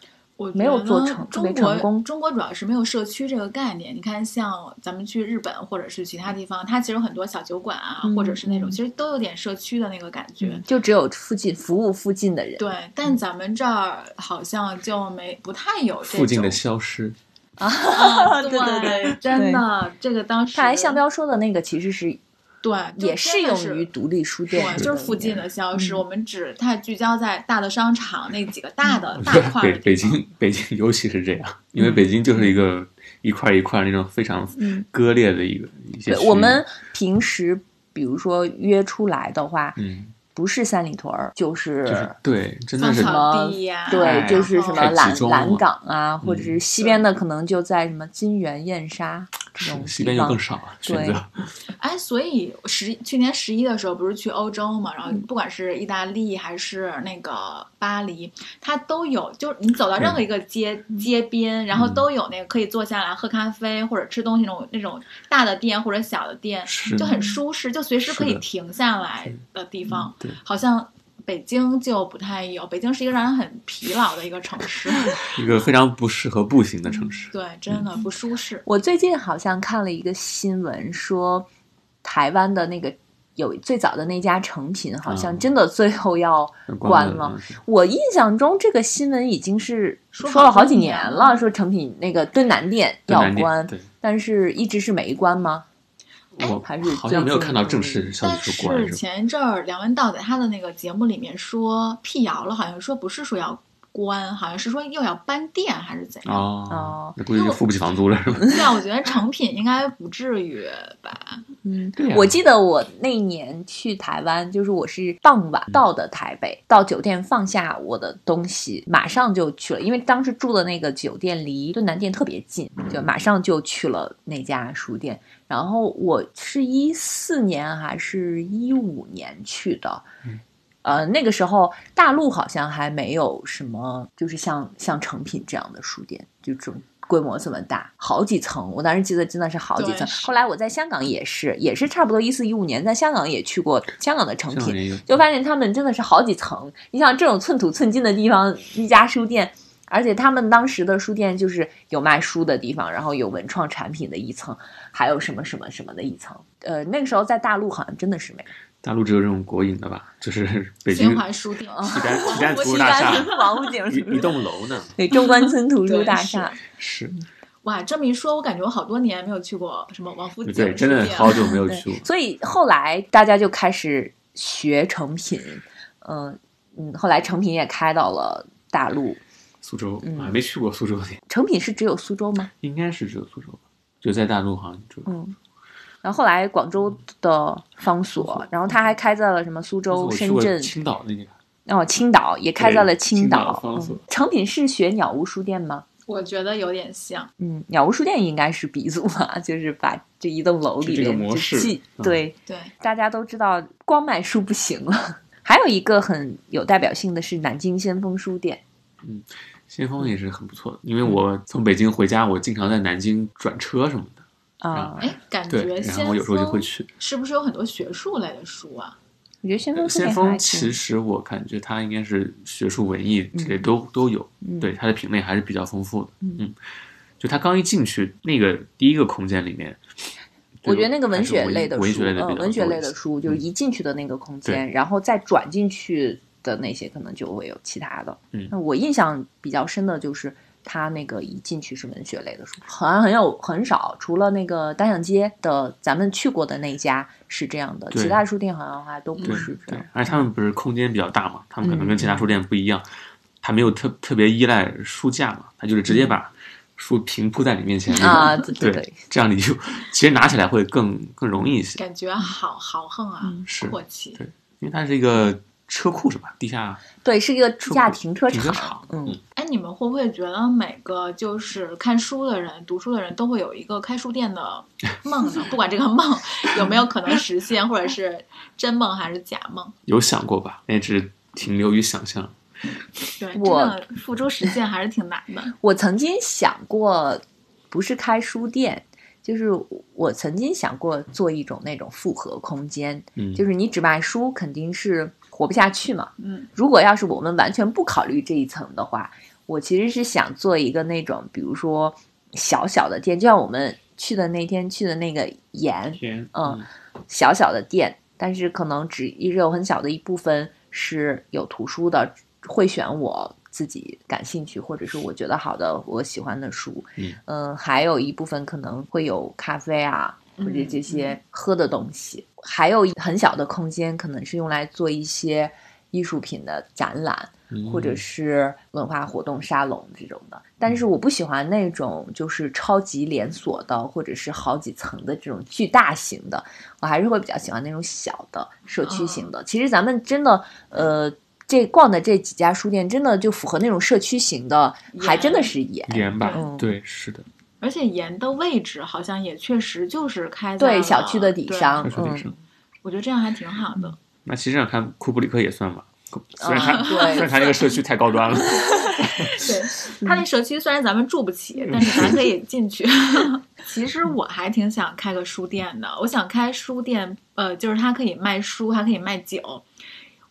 没有做成特别成功。中国主要是没有社区这个概念。你看，像咱们去日本或者是其他地方，它其实很多小酒馆啊，或者是那种其实都有点社区的那个感觉。就只有附近服务附近的人。对，但咱们这儿好像就没不太有附近的消失啊！对 [LAUGHS] 对对，真的，这个当时看来向彪说的那个其实是。对，也适用于独立书店，就是附近的消失。我们只太聚焦在大的商场那几个大的大块。北北京北 [LAUGHS] 京尤其是这样，因为北京就是一个一块一块那种非常割裂的一个一些。我们平时比如说约出来的话，嗯。不是三里屯儿，就是对，真的是什么对，就是什么蓝蓝港啊，或者是西边的，可能就在什么金源燕莎这种西边就更少了选择。[LAUGHS] 哎，所以十去年十一的时候不是去欧洲嘛，然后不管是意大利还是那个巴黎，它都有，就是你走到任何一个街街边，然后都有那个可以坐下来喝咖啡或者吃东西那种那种大的店或者小的店，就很舒适，就随时可以停下来的地方。好像北京就不太有，北京是一个让人很疲劳的一个城市，[LAUGHS] 一个非常不适合步行的城市。对，真的不舒适。我最近好像看了一个新闻，说台湾的那个有最早的那家成品，好像真的最后要关了。我印象中这个新闻已经是说了好几年了，说成品那个敦南店要关，但是一直是没关吗？我还是好像没有看到正式消息说关。是前一阵儿梁文道在他的那个节目里面说辟谣了，好像说不是说要关，好像是说又要搬店还是怎样？哦，那估计就付不起房租了，是吧？对啊，我觉得成品应该不至于吧。[LAUGHS] 嗯，我记得我那年去台湾，就是我是傍晚到的台北，到酒店放下我的东西，马上就去了，因为当时住的那个酒店离敦南店特别近，就马上就去了那家书店。然后我是一四年还是一五年去的，呃，那个时候大陆好像还没有什么，就是像像成品这样的书店，就这种规模这么大，好几层。我当时记得真的是好几层。后来我在香港也是，也是差不多一四一五年在香港也去过香港的成品，就发现他们真的是好几层。你像这种寸土寸金的地方，一家书店。而且他们当时的书店就是有卖书的地方，然后有文创产品的一层，还有什么什么什么的一层。呃，那个时候在大陆好像真的是没有。大陆只有这种国营的吧？就是北京新华书店、西单西单图书大厦、王府井 [LAUGHS] 一一栋楼呢。[LAUGHS] 对，中关村图书大厦是。哇，这么一说，我感觉我好多年没有去过什么王府井。对，真的好久没有 [LAUGHS] 去过。所以后来大家就开始学成品，嗯嗯，后来成品也开到了大陆。苏州，我还没去过苏州店。成品是只有苏州吗？应该是只有苏州吧，就在大陆好像就。嗯。然后后来广州的方所，然后他还开在了什么苏州、深圳、青岛那边。哦，青岛也开在了青岛。成品是学鸟屋书店吗？我觉得有点像。嗯，鸟屋书店应该是鼻祖吧，[LAUGHS] 就是把这一栋楼里面模式，对对，大家都知道光卖书不行了。[LAUGHS] 还有一个很有代表性的是南京先锋书店。嗯，先锋也是很不错的，因为我从北京回家，我经常在南京转车什么的。啊，哎，感觉先锋有时候就会去，是不是有很多学术类的书啊？我觉得先锋先锋其实我感觉它应该是学术文艺这类都都有，对它的品类还是比较丰富的。嗯，就他刚一进去那个第一个空间里面，我觉得那个文学类的文学类的文学类的书，就是一进去的那个空间，然后再转进去的那些可能就会有其他的。嗯，那我印象比较深的就是。他那个一进去是文学类的书，好像很有很少，除了那个单向街的咱们去过的那家是这样的，其他书店好像还都不是这样。而且他们不是空间比较大嘛，他们可能跟其他书店不一样，他没有特特别依赖书架嘛，他就是直接把书平铺在你面前啊，对对，这样你就其实拿起来会更更容易一些，感觉好豪横啊，是阔气，对，因为它是一个。车库是吧？地下对，是一个地下停车场。嗯，哎，你们会不会觉得每个就是看书的人、读书的人都会有一个开书店的 [LAUGHS] 梦呢？不管这个梦 [LAUGHS] 有没有可能实现，或者是真梦还是假梦？有想过吧？那只停留于想象。对，我付诸实现还是挺难的。我曾经想过，不是开书店。就是我曾经想过做一种那种复合空间，嗯，就是你只卖书肯定是活不下去嘛，嗯，如果要是我们完全不考虑这一层的话，我其实是想做一个那种，比如说小小的店，就像我们去的那天去的那个盐，嗯，小小的店，但是可能只有很小的一部分是有图书的，会选我。自己感兴趣或者是我觉得好的我喜欢的书，嗯，还有一部分可能会有咖啡啊或者这些喝的东西，还有很小的空间可能是用来做一些艺术品的展览或者是文化活动沙龙这种的。但是我不喜欢那种就是超级连锁的或者是好几层的这种巨大型的，我还是会比较喜欢那种小的社区型的。其实咱们真的呃。这逛的这几家书店真的就符合那种社区型的，还真的是严严吧？对，是的。而且盐的位置好像也确实就是开在对小区的底商，嗯，我觉得这样还挺好的。那其实上看库布里克也算吧，虽然他虽然他那个社区太高端了，对他那社区虽然咱们住不起，但是咱 [LAUGHS] 可以进去。其实我还挺想开个书店的，我想开书店，呃，就是它可以卖书，还可以卖酒。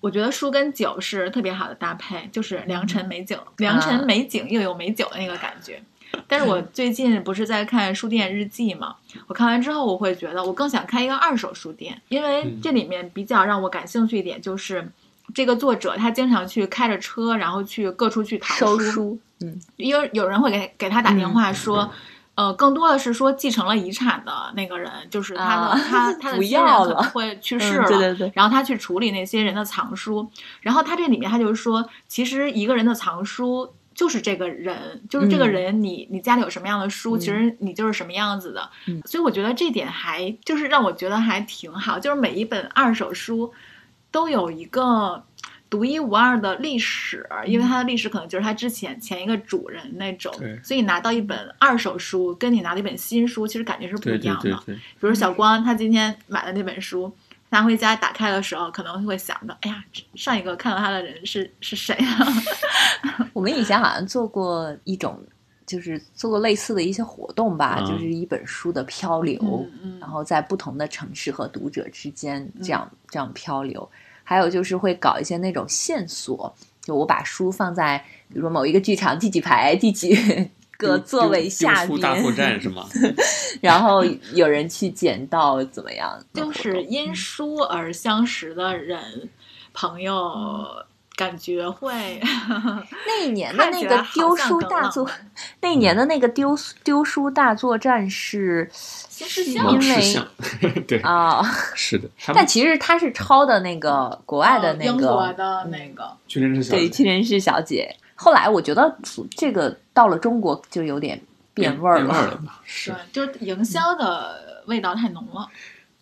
我觉得书跟酒是特别好的搭配，就是良辰美景，良辰美景又有美酒的那个感觉。但是我最近不是在看书店日记嘛？我看完之后，我会觉得我更想开一个二手书店，因为这里面比较让我感兴趣一点就是，这个作者他经常去开着车，然后去各处去淘书，嗯，因为有人会给给他打电话说。呃，更多的是说继承了遗产的那个人，就是他的他 [LAUGHS] 他的亲人可能会去世了，对对对。然后他去处理那些人的藏书，然后他这里面他就是说，其实一个人的藏书就是这个人，就是这个人，你你家里有什么样的书，其实你就是什么样子的。所以我觉得这点还就是让我觉得还挺好，就是每一本二手书都有一个。独一无二的历史，因为它的历史可能就是它之前前一个主人那种，所以拿到一本二手书，跟你拿了一本新书，其实感觉是不一样的。比如小光他今天买的那本书，拿回家打开的时候，可能会想到：哎呀，上一个看到他的人是是谁啊？[LAUGHS] 我们以前好像做过一种，就是做过类似的一些活动吧，就是一本书的漂流，然后在不同的城市和读者之间这样这样漂流。还有就是会搞一些那种线索，就我把书放在，比如说某一个剧场第几排第几个座位下边。大作战是吗？[LAUGHS] [LAUGHS] 然后有人去捡到，怎么样？[LAUGHS] 就是因书而相识的人朋友。感觉会那一年的那个丢书大作，那一年的那个丢丢书大作战是是因为对啊，是的，但其实他是抄的那个国外的那个英国的那个屈臣氏对屈臣氏小姐。后来我觉得这个到了中国就有点变味儿了，是就是营销的味道太浓了，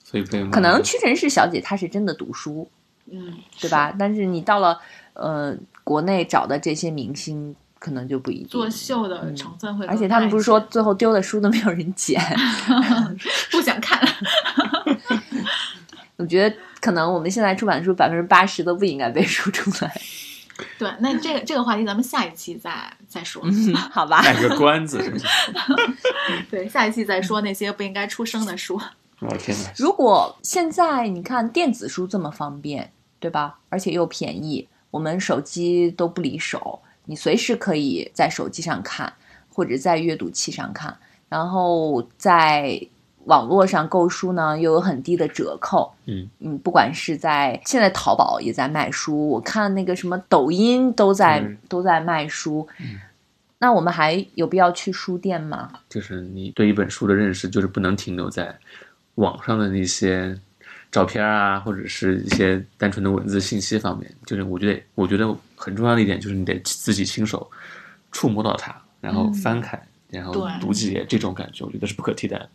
所以被可能屈臣氏小姐她是真的读书，嗯，对吧？但是你到了。呃，国内找的这些明星可能就不一定作秀的成分会，而且他们不是说最后丢的书都没有人捡 [LAUGHS] [LAUGHS] 不想看。[LAUGHS] 我觉得可能我们现在出版书百分之八十都不应该被输出来。对，那这个这个话题咱们下一期再再说，好吧？卖个关子。对，下一期再说那些不应该出生的书。我天哪！[LAUGHS] 如果现在你看电子书这么方便，对吧？而且又便宜。我们手机都不离手，你随时可以在手机上看，或者在阅读器上看。然后在网络上购书呢，又有很低的折扣。嗯嗯，不管是在现在淘宝也在卖书，我看那个什么抖音都在都在卖书。嗯，那我们还有必要去书店吗？就是你对一本书的认识，就是不能停留在网上的那些。照片啊，或者是一些单纯的文字信息方面，就是我觉得，我觉得很重要的一点就是你得自己亲手触摸到它，然后翻开，然后读几页，这种感觉我觉得是不可替代的，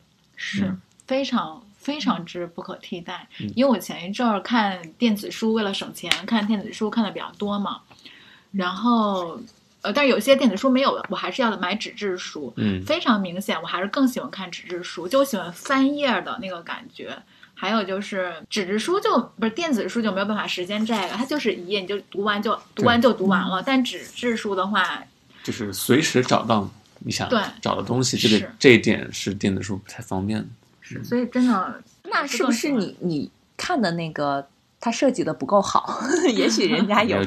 是非常非常之不可替代。因为我前一阵儿看电子书，为了省钱，看电子书看的比较多嘛，然后呃，但是有些电子书没有的，我还是要买纸质书。嗯，非常明显，我还是更喜欢看纸质书，就我喜欢翻页的那个感觉。还有就是纸质书就不是电子书就没有办法实现这个，它就是一页你就读完就读完就读完了。但纸质书的话，就是随时找到你想找的东西，这个这一点是电子书不太方便的。是，所以真的，[LAUGHS] 那是不是你你看的那个它设计的不够好？[LAUGHS] 也许人家有。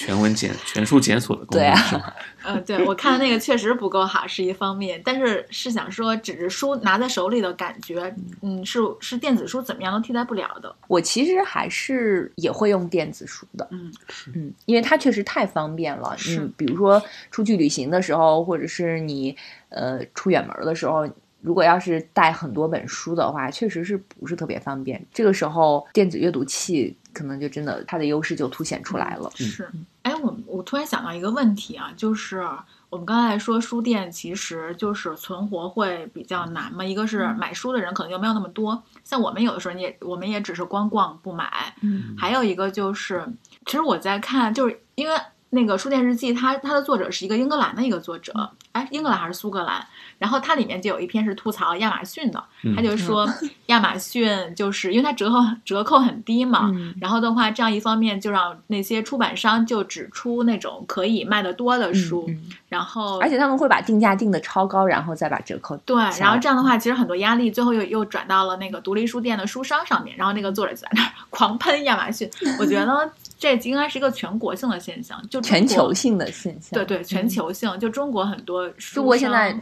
全文检全书检索的功能？[LAUGHS] 嗯，对我看的那个确实不够好，是一方面。但是是想说，纸质书拿在手里的感觉，嗯，是是电子书怎么样都替代不了的。我其实还是也会用电子书的，嗯嗯，因为它确实太方便了。嗯，比如说出去旅行的时候，或者是你呃出远门的时候。如果要是带很多本书的话，确实是不是特别方便。这个时候，电子阅读器可能就真的它的优势就凸显出来了。是，哎，我我突然想到一个问题啊，就是我们刚才说书店其实就是存活会比较难嘛。一个是买书的人可能就没有那么多，像我们有的时候你也我们也只是光逛不买。嗯，还有一个就是，其实我在看，就是因为那个书店日记，它它的作者是一个英格兰的一个作者，哎，英格兰还是苏格兰？然后它里面就有一篇是吐槽亚马逊的，他就说亚马逊就是因为它折扣折扣很低嘛，然后的话这样一方面就让那些出版商就只出那种可以卖得多的书，然后而且他们会把定价定的超高，然后再把折扣对，然后这样的话其实很多压力最后又又转到了那个独立书店的书商上面，然后那个作者就在那儿 [LAUGHS] 狂喷亚马逊，我觉得这应该是一个全国性的现象，就全球性的现象，对对，全球性，就中国很多中国现在。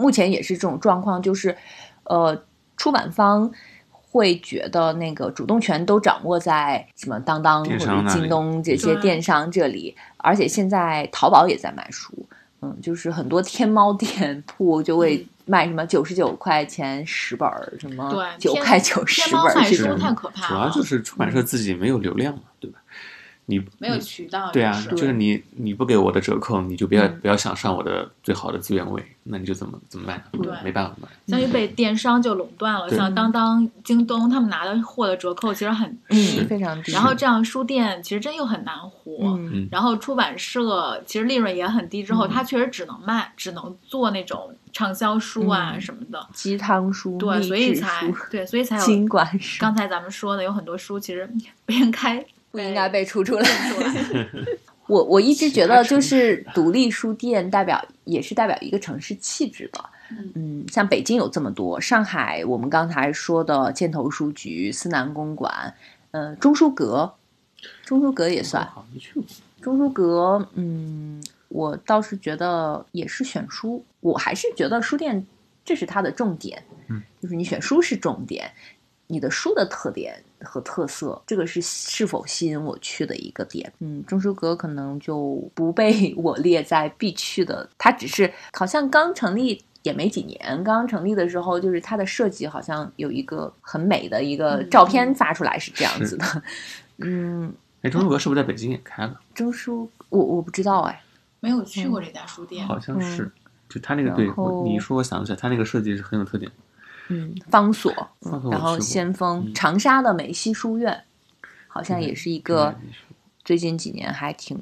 目前也是这种状况，就是，呃，出版方会觉得那个主动权都掌握在什么当当或者京东这些电商这里，而且现在淘宝也在卖书，嗯，就是很多天猫店铺就会卖什么九十九块钱十本儿，什么九块九十本儿，这种太可怕了。主要就是出版社自己没有流量嘛，对吧？你没有渠道，对啊，就是你你不给我的折扣，你就不要不要想上我的最好的资源位，那你就怎么怎么办？对，没办法办。相当于被电商就垄断了，像当当、京东，他们拿的货的折扣其实很低，非常低。然后这样书店其实真又很难活，然后出版社其实利润也很低，之后他确实只能卖，只能做那种畅销书啊什么的，鸡汤书，对，所以才对，所以才有经管是。刚才咱们说的有很多书其实 [LAUGHS] 不应该。不应该被出出来。[LAUGHS] 我我一直觉得，就是独立书店代表也是代表一个城市气质的。嗯，像北京有这么多，上海我们刚才说的箭头书局、思南公馆，呃，中书阁，中书阁也算。中书阁，嗯，我倒是觉得也是选书，我还是觉得书店这是它的重点，嗯，就是你选书是重点，你的书的特点和特色，这个是是否吸引我去的一个点。嗯，钟书阁可能就不被 [LAUGHS] 我列在必去的，它只是好像刚成立也没几年，刚刚成立的时候，就是它的设计好像有一个很美的一个照片发出来是这样子的，嗯。哎，钟书阁是不是在北京也开了？钟书，我我不知道哎。没有去过这家书店，好像是，就他那个对，你一说我想起来，他那个设计是很有特点。嗯，方所，然后先锋，长沙的美西书院，好像也是一个最近几年还挺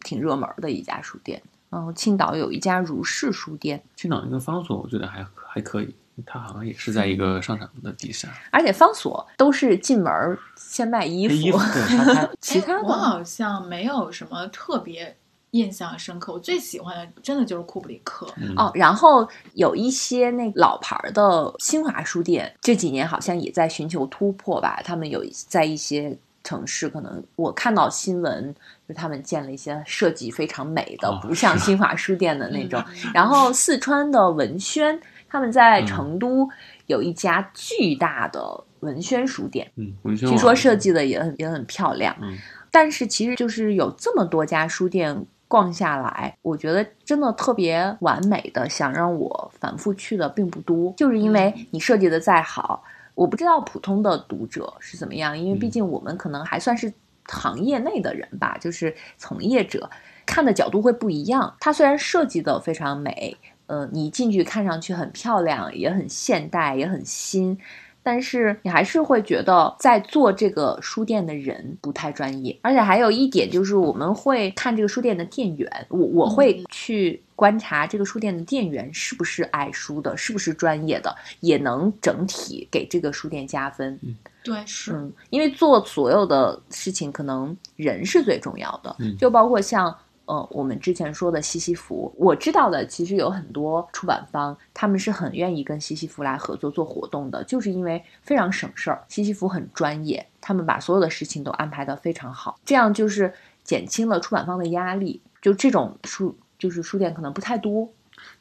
挺热门的一家书店。然后青岛有一家如是书店，青岛那个方所我觉得还还可以，它好像也是在一个商场的底下。而且方所都是进门先卖衣服，[LAUGHS] 其他的我好像没有什么特别。印象深刻，我最喜欢的真的就是库布里克哦。然后有一些那老牌的新华书店，这几年好像也在寻求突破吧。他们有在一些城市，可能我看到新闻，就他们建了一些设计非常美的，不像新华书店的那种。然后四川的文轩，他们在成都有一家巨大的文轩书店，嗯，文轩据说设计的也很也很漂亮。嗯，但是其实就是有这么多家书店。逛下来，我觉得真的特别完美的，想让我反复去的并不多，就是因为你设计的再好，我不知道普通的读者是怎么样，因为毕竟我们可能还算是行业内的人吧，就是从业者看的角度会不一样。它虽然设计的非常美，呃，你进去看上去很漂亮，也很现代，也很新。但是你还是会觉得在做这个书店的人不太专业，而且还有一点就是我们会看这个书店的店员，我我会去观察这个书店的店员是不是爱书的，是不是专业的，也能整体给这个书店加分。嗯，对，是，嗯，因为做所有的事情可能人是最重要的，就包括像。呃，我们之前说的西西弗，我知道的其实有很多出版方，他们是很愿意跟西西弗来合作做活动的，就是因为非常省事儿。西西弗很专业，他们把所有的事情都安排得非常好，这样就是减轻了出版方的压力。就这种书，就是书店可能不太多，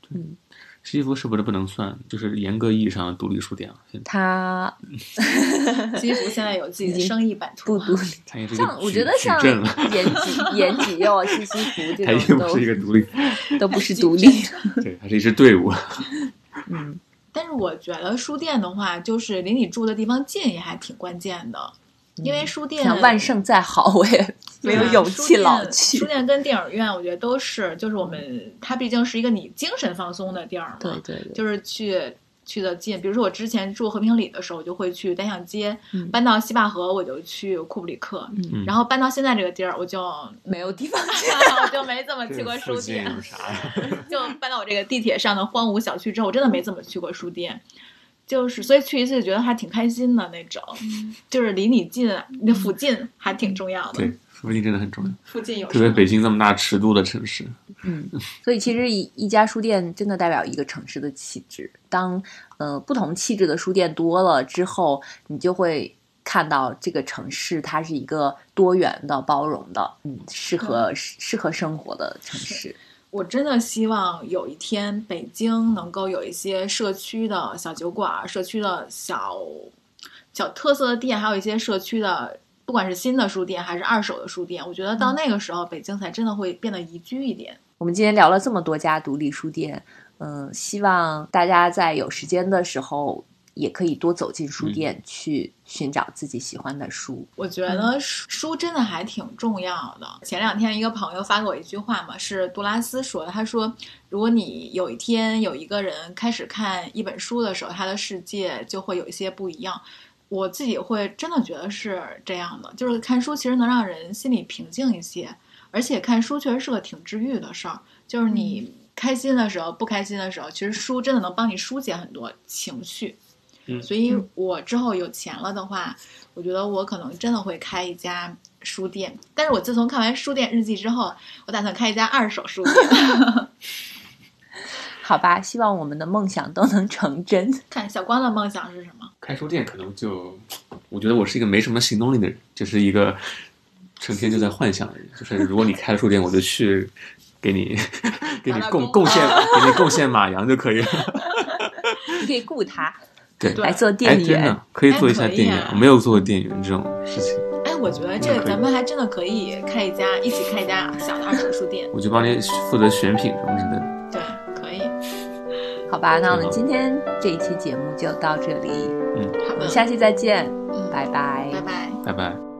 嗯。西西弗是不是不能算，就是严格意义上的独立书店了？他西西弗现在有自己的生意版图，不独立。像我觉得像延吉、延吉又西西弗 [LAUGHS] 这种都不是一个独立，都不是独立。对，它是一支队伍。[LAUGHS] 嗯，但是我觉得书店的话，就是离你住的地方近也还挺关键的。因为书店，万盛再好，我也 [LAUGHS] 没有勇气老去。书店跟电影院，我觉得都是，就是我们它毕竟是一个你精神放松的地儿嘛。对对对，就是去去的近。比如说我之前住和平里的时候，我就会去单向街；搬到西坝河，我就去库布里克。然后搬到现在这个地儿，我就 [LAUGHS] 没有地方去，[LAUGHS] 我就没怎么去过书店。就搬到我这个地铁上的荒芜小区之后，我真的没怎么去过书店。就是，所以去一次觉得还挺开心的那种，就是离你近，那附近还挺重要的。对，附近真的很重要。附近有，特别北京这么大尺度的城市。嗯，[LAUGHS] 所以其实一一家书店真的代表一个城市的气质。当呃不同气质的书店多了之后，你就会看到这个城市它是一个多元的、包容的，嗯，适合适合生活的城市。我真的希望有一天北京能够有一些社区的小酒馆、社区的小小特色的店，还有一些社区的，不管是新的书店还是二手的书店。我觉得到那个时候，北京才真的会变得宜居一点。我们今天聊了这么多家独立书店，嗯，希望大家在有时间的时候。也可以多走进书店去寻找自己喜欢的书。我觉得书书真的还挺重要的。前两天一个朋友发给我一句话嘛，是杜拉斯说的。他说：“如果你有一天有一个人开始看一本书的时候，他的世界就会有一些不一样。”我自己会真的觉得是这样的，就是看书其实能让人心里平静一些，而且看书确实是个挺治愈的事儿。就是你开心的时候、不开心的时候，其实书真的能帮你疏解很多情绪。所以，我之后有钱了的话，我觉得我可能真的会开一家书店。但是我自从看完《书店日记》之后，我打算开一家二手书店。[LAUGHS] 好吧，希望我们的梦想都能成真。[LAUGHS] 看小光的梦想是什么？开书店可能就，我觉得我是一个没什么行动力的人，就是一个成天就在幻想的人。就是如果你开了书店，我就去给你 [LAUGHS] 给你贡贡献给你贡献马洋就可以了。你可以雇他，对，来做店员，可以做一下店员。我没有做过店员这种事情。哎，我觉得这个咱们还真的可以开一家，一起开一家小的二手书店。[LAUGHS] 我就帮你负责选品什么之类的。对，可以。好吧，那我们今天这一期节目就到这里。嗯，好的，下期再见。嗯，拜拜，拜拜，拜拜。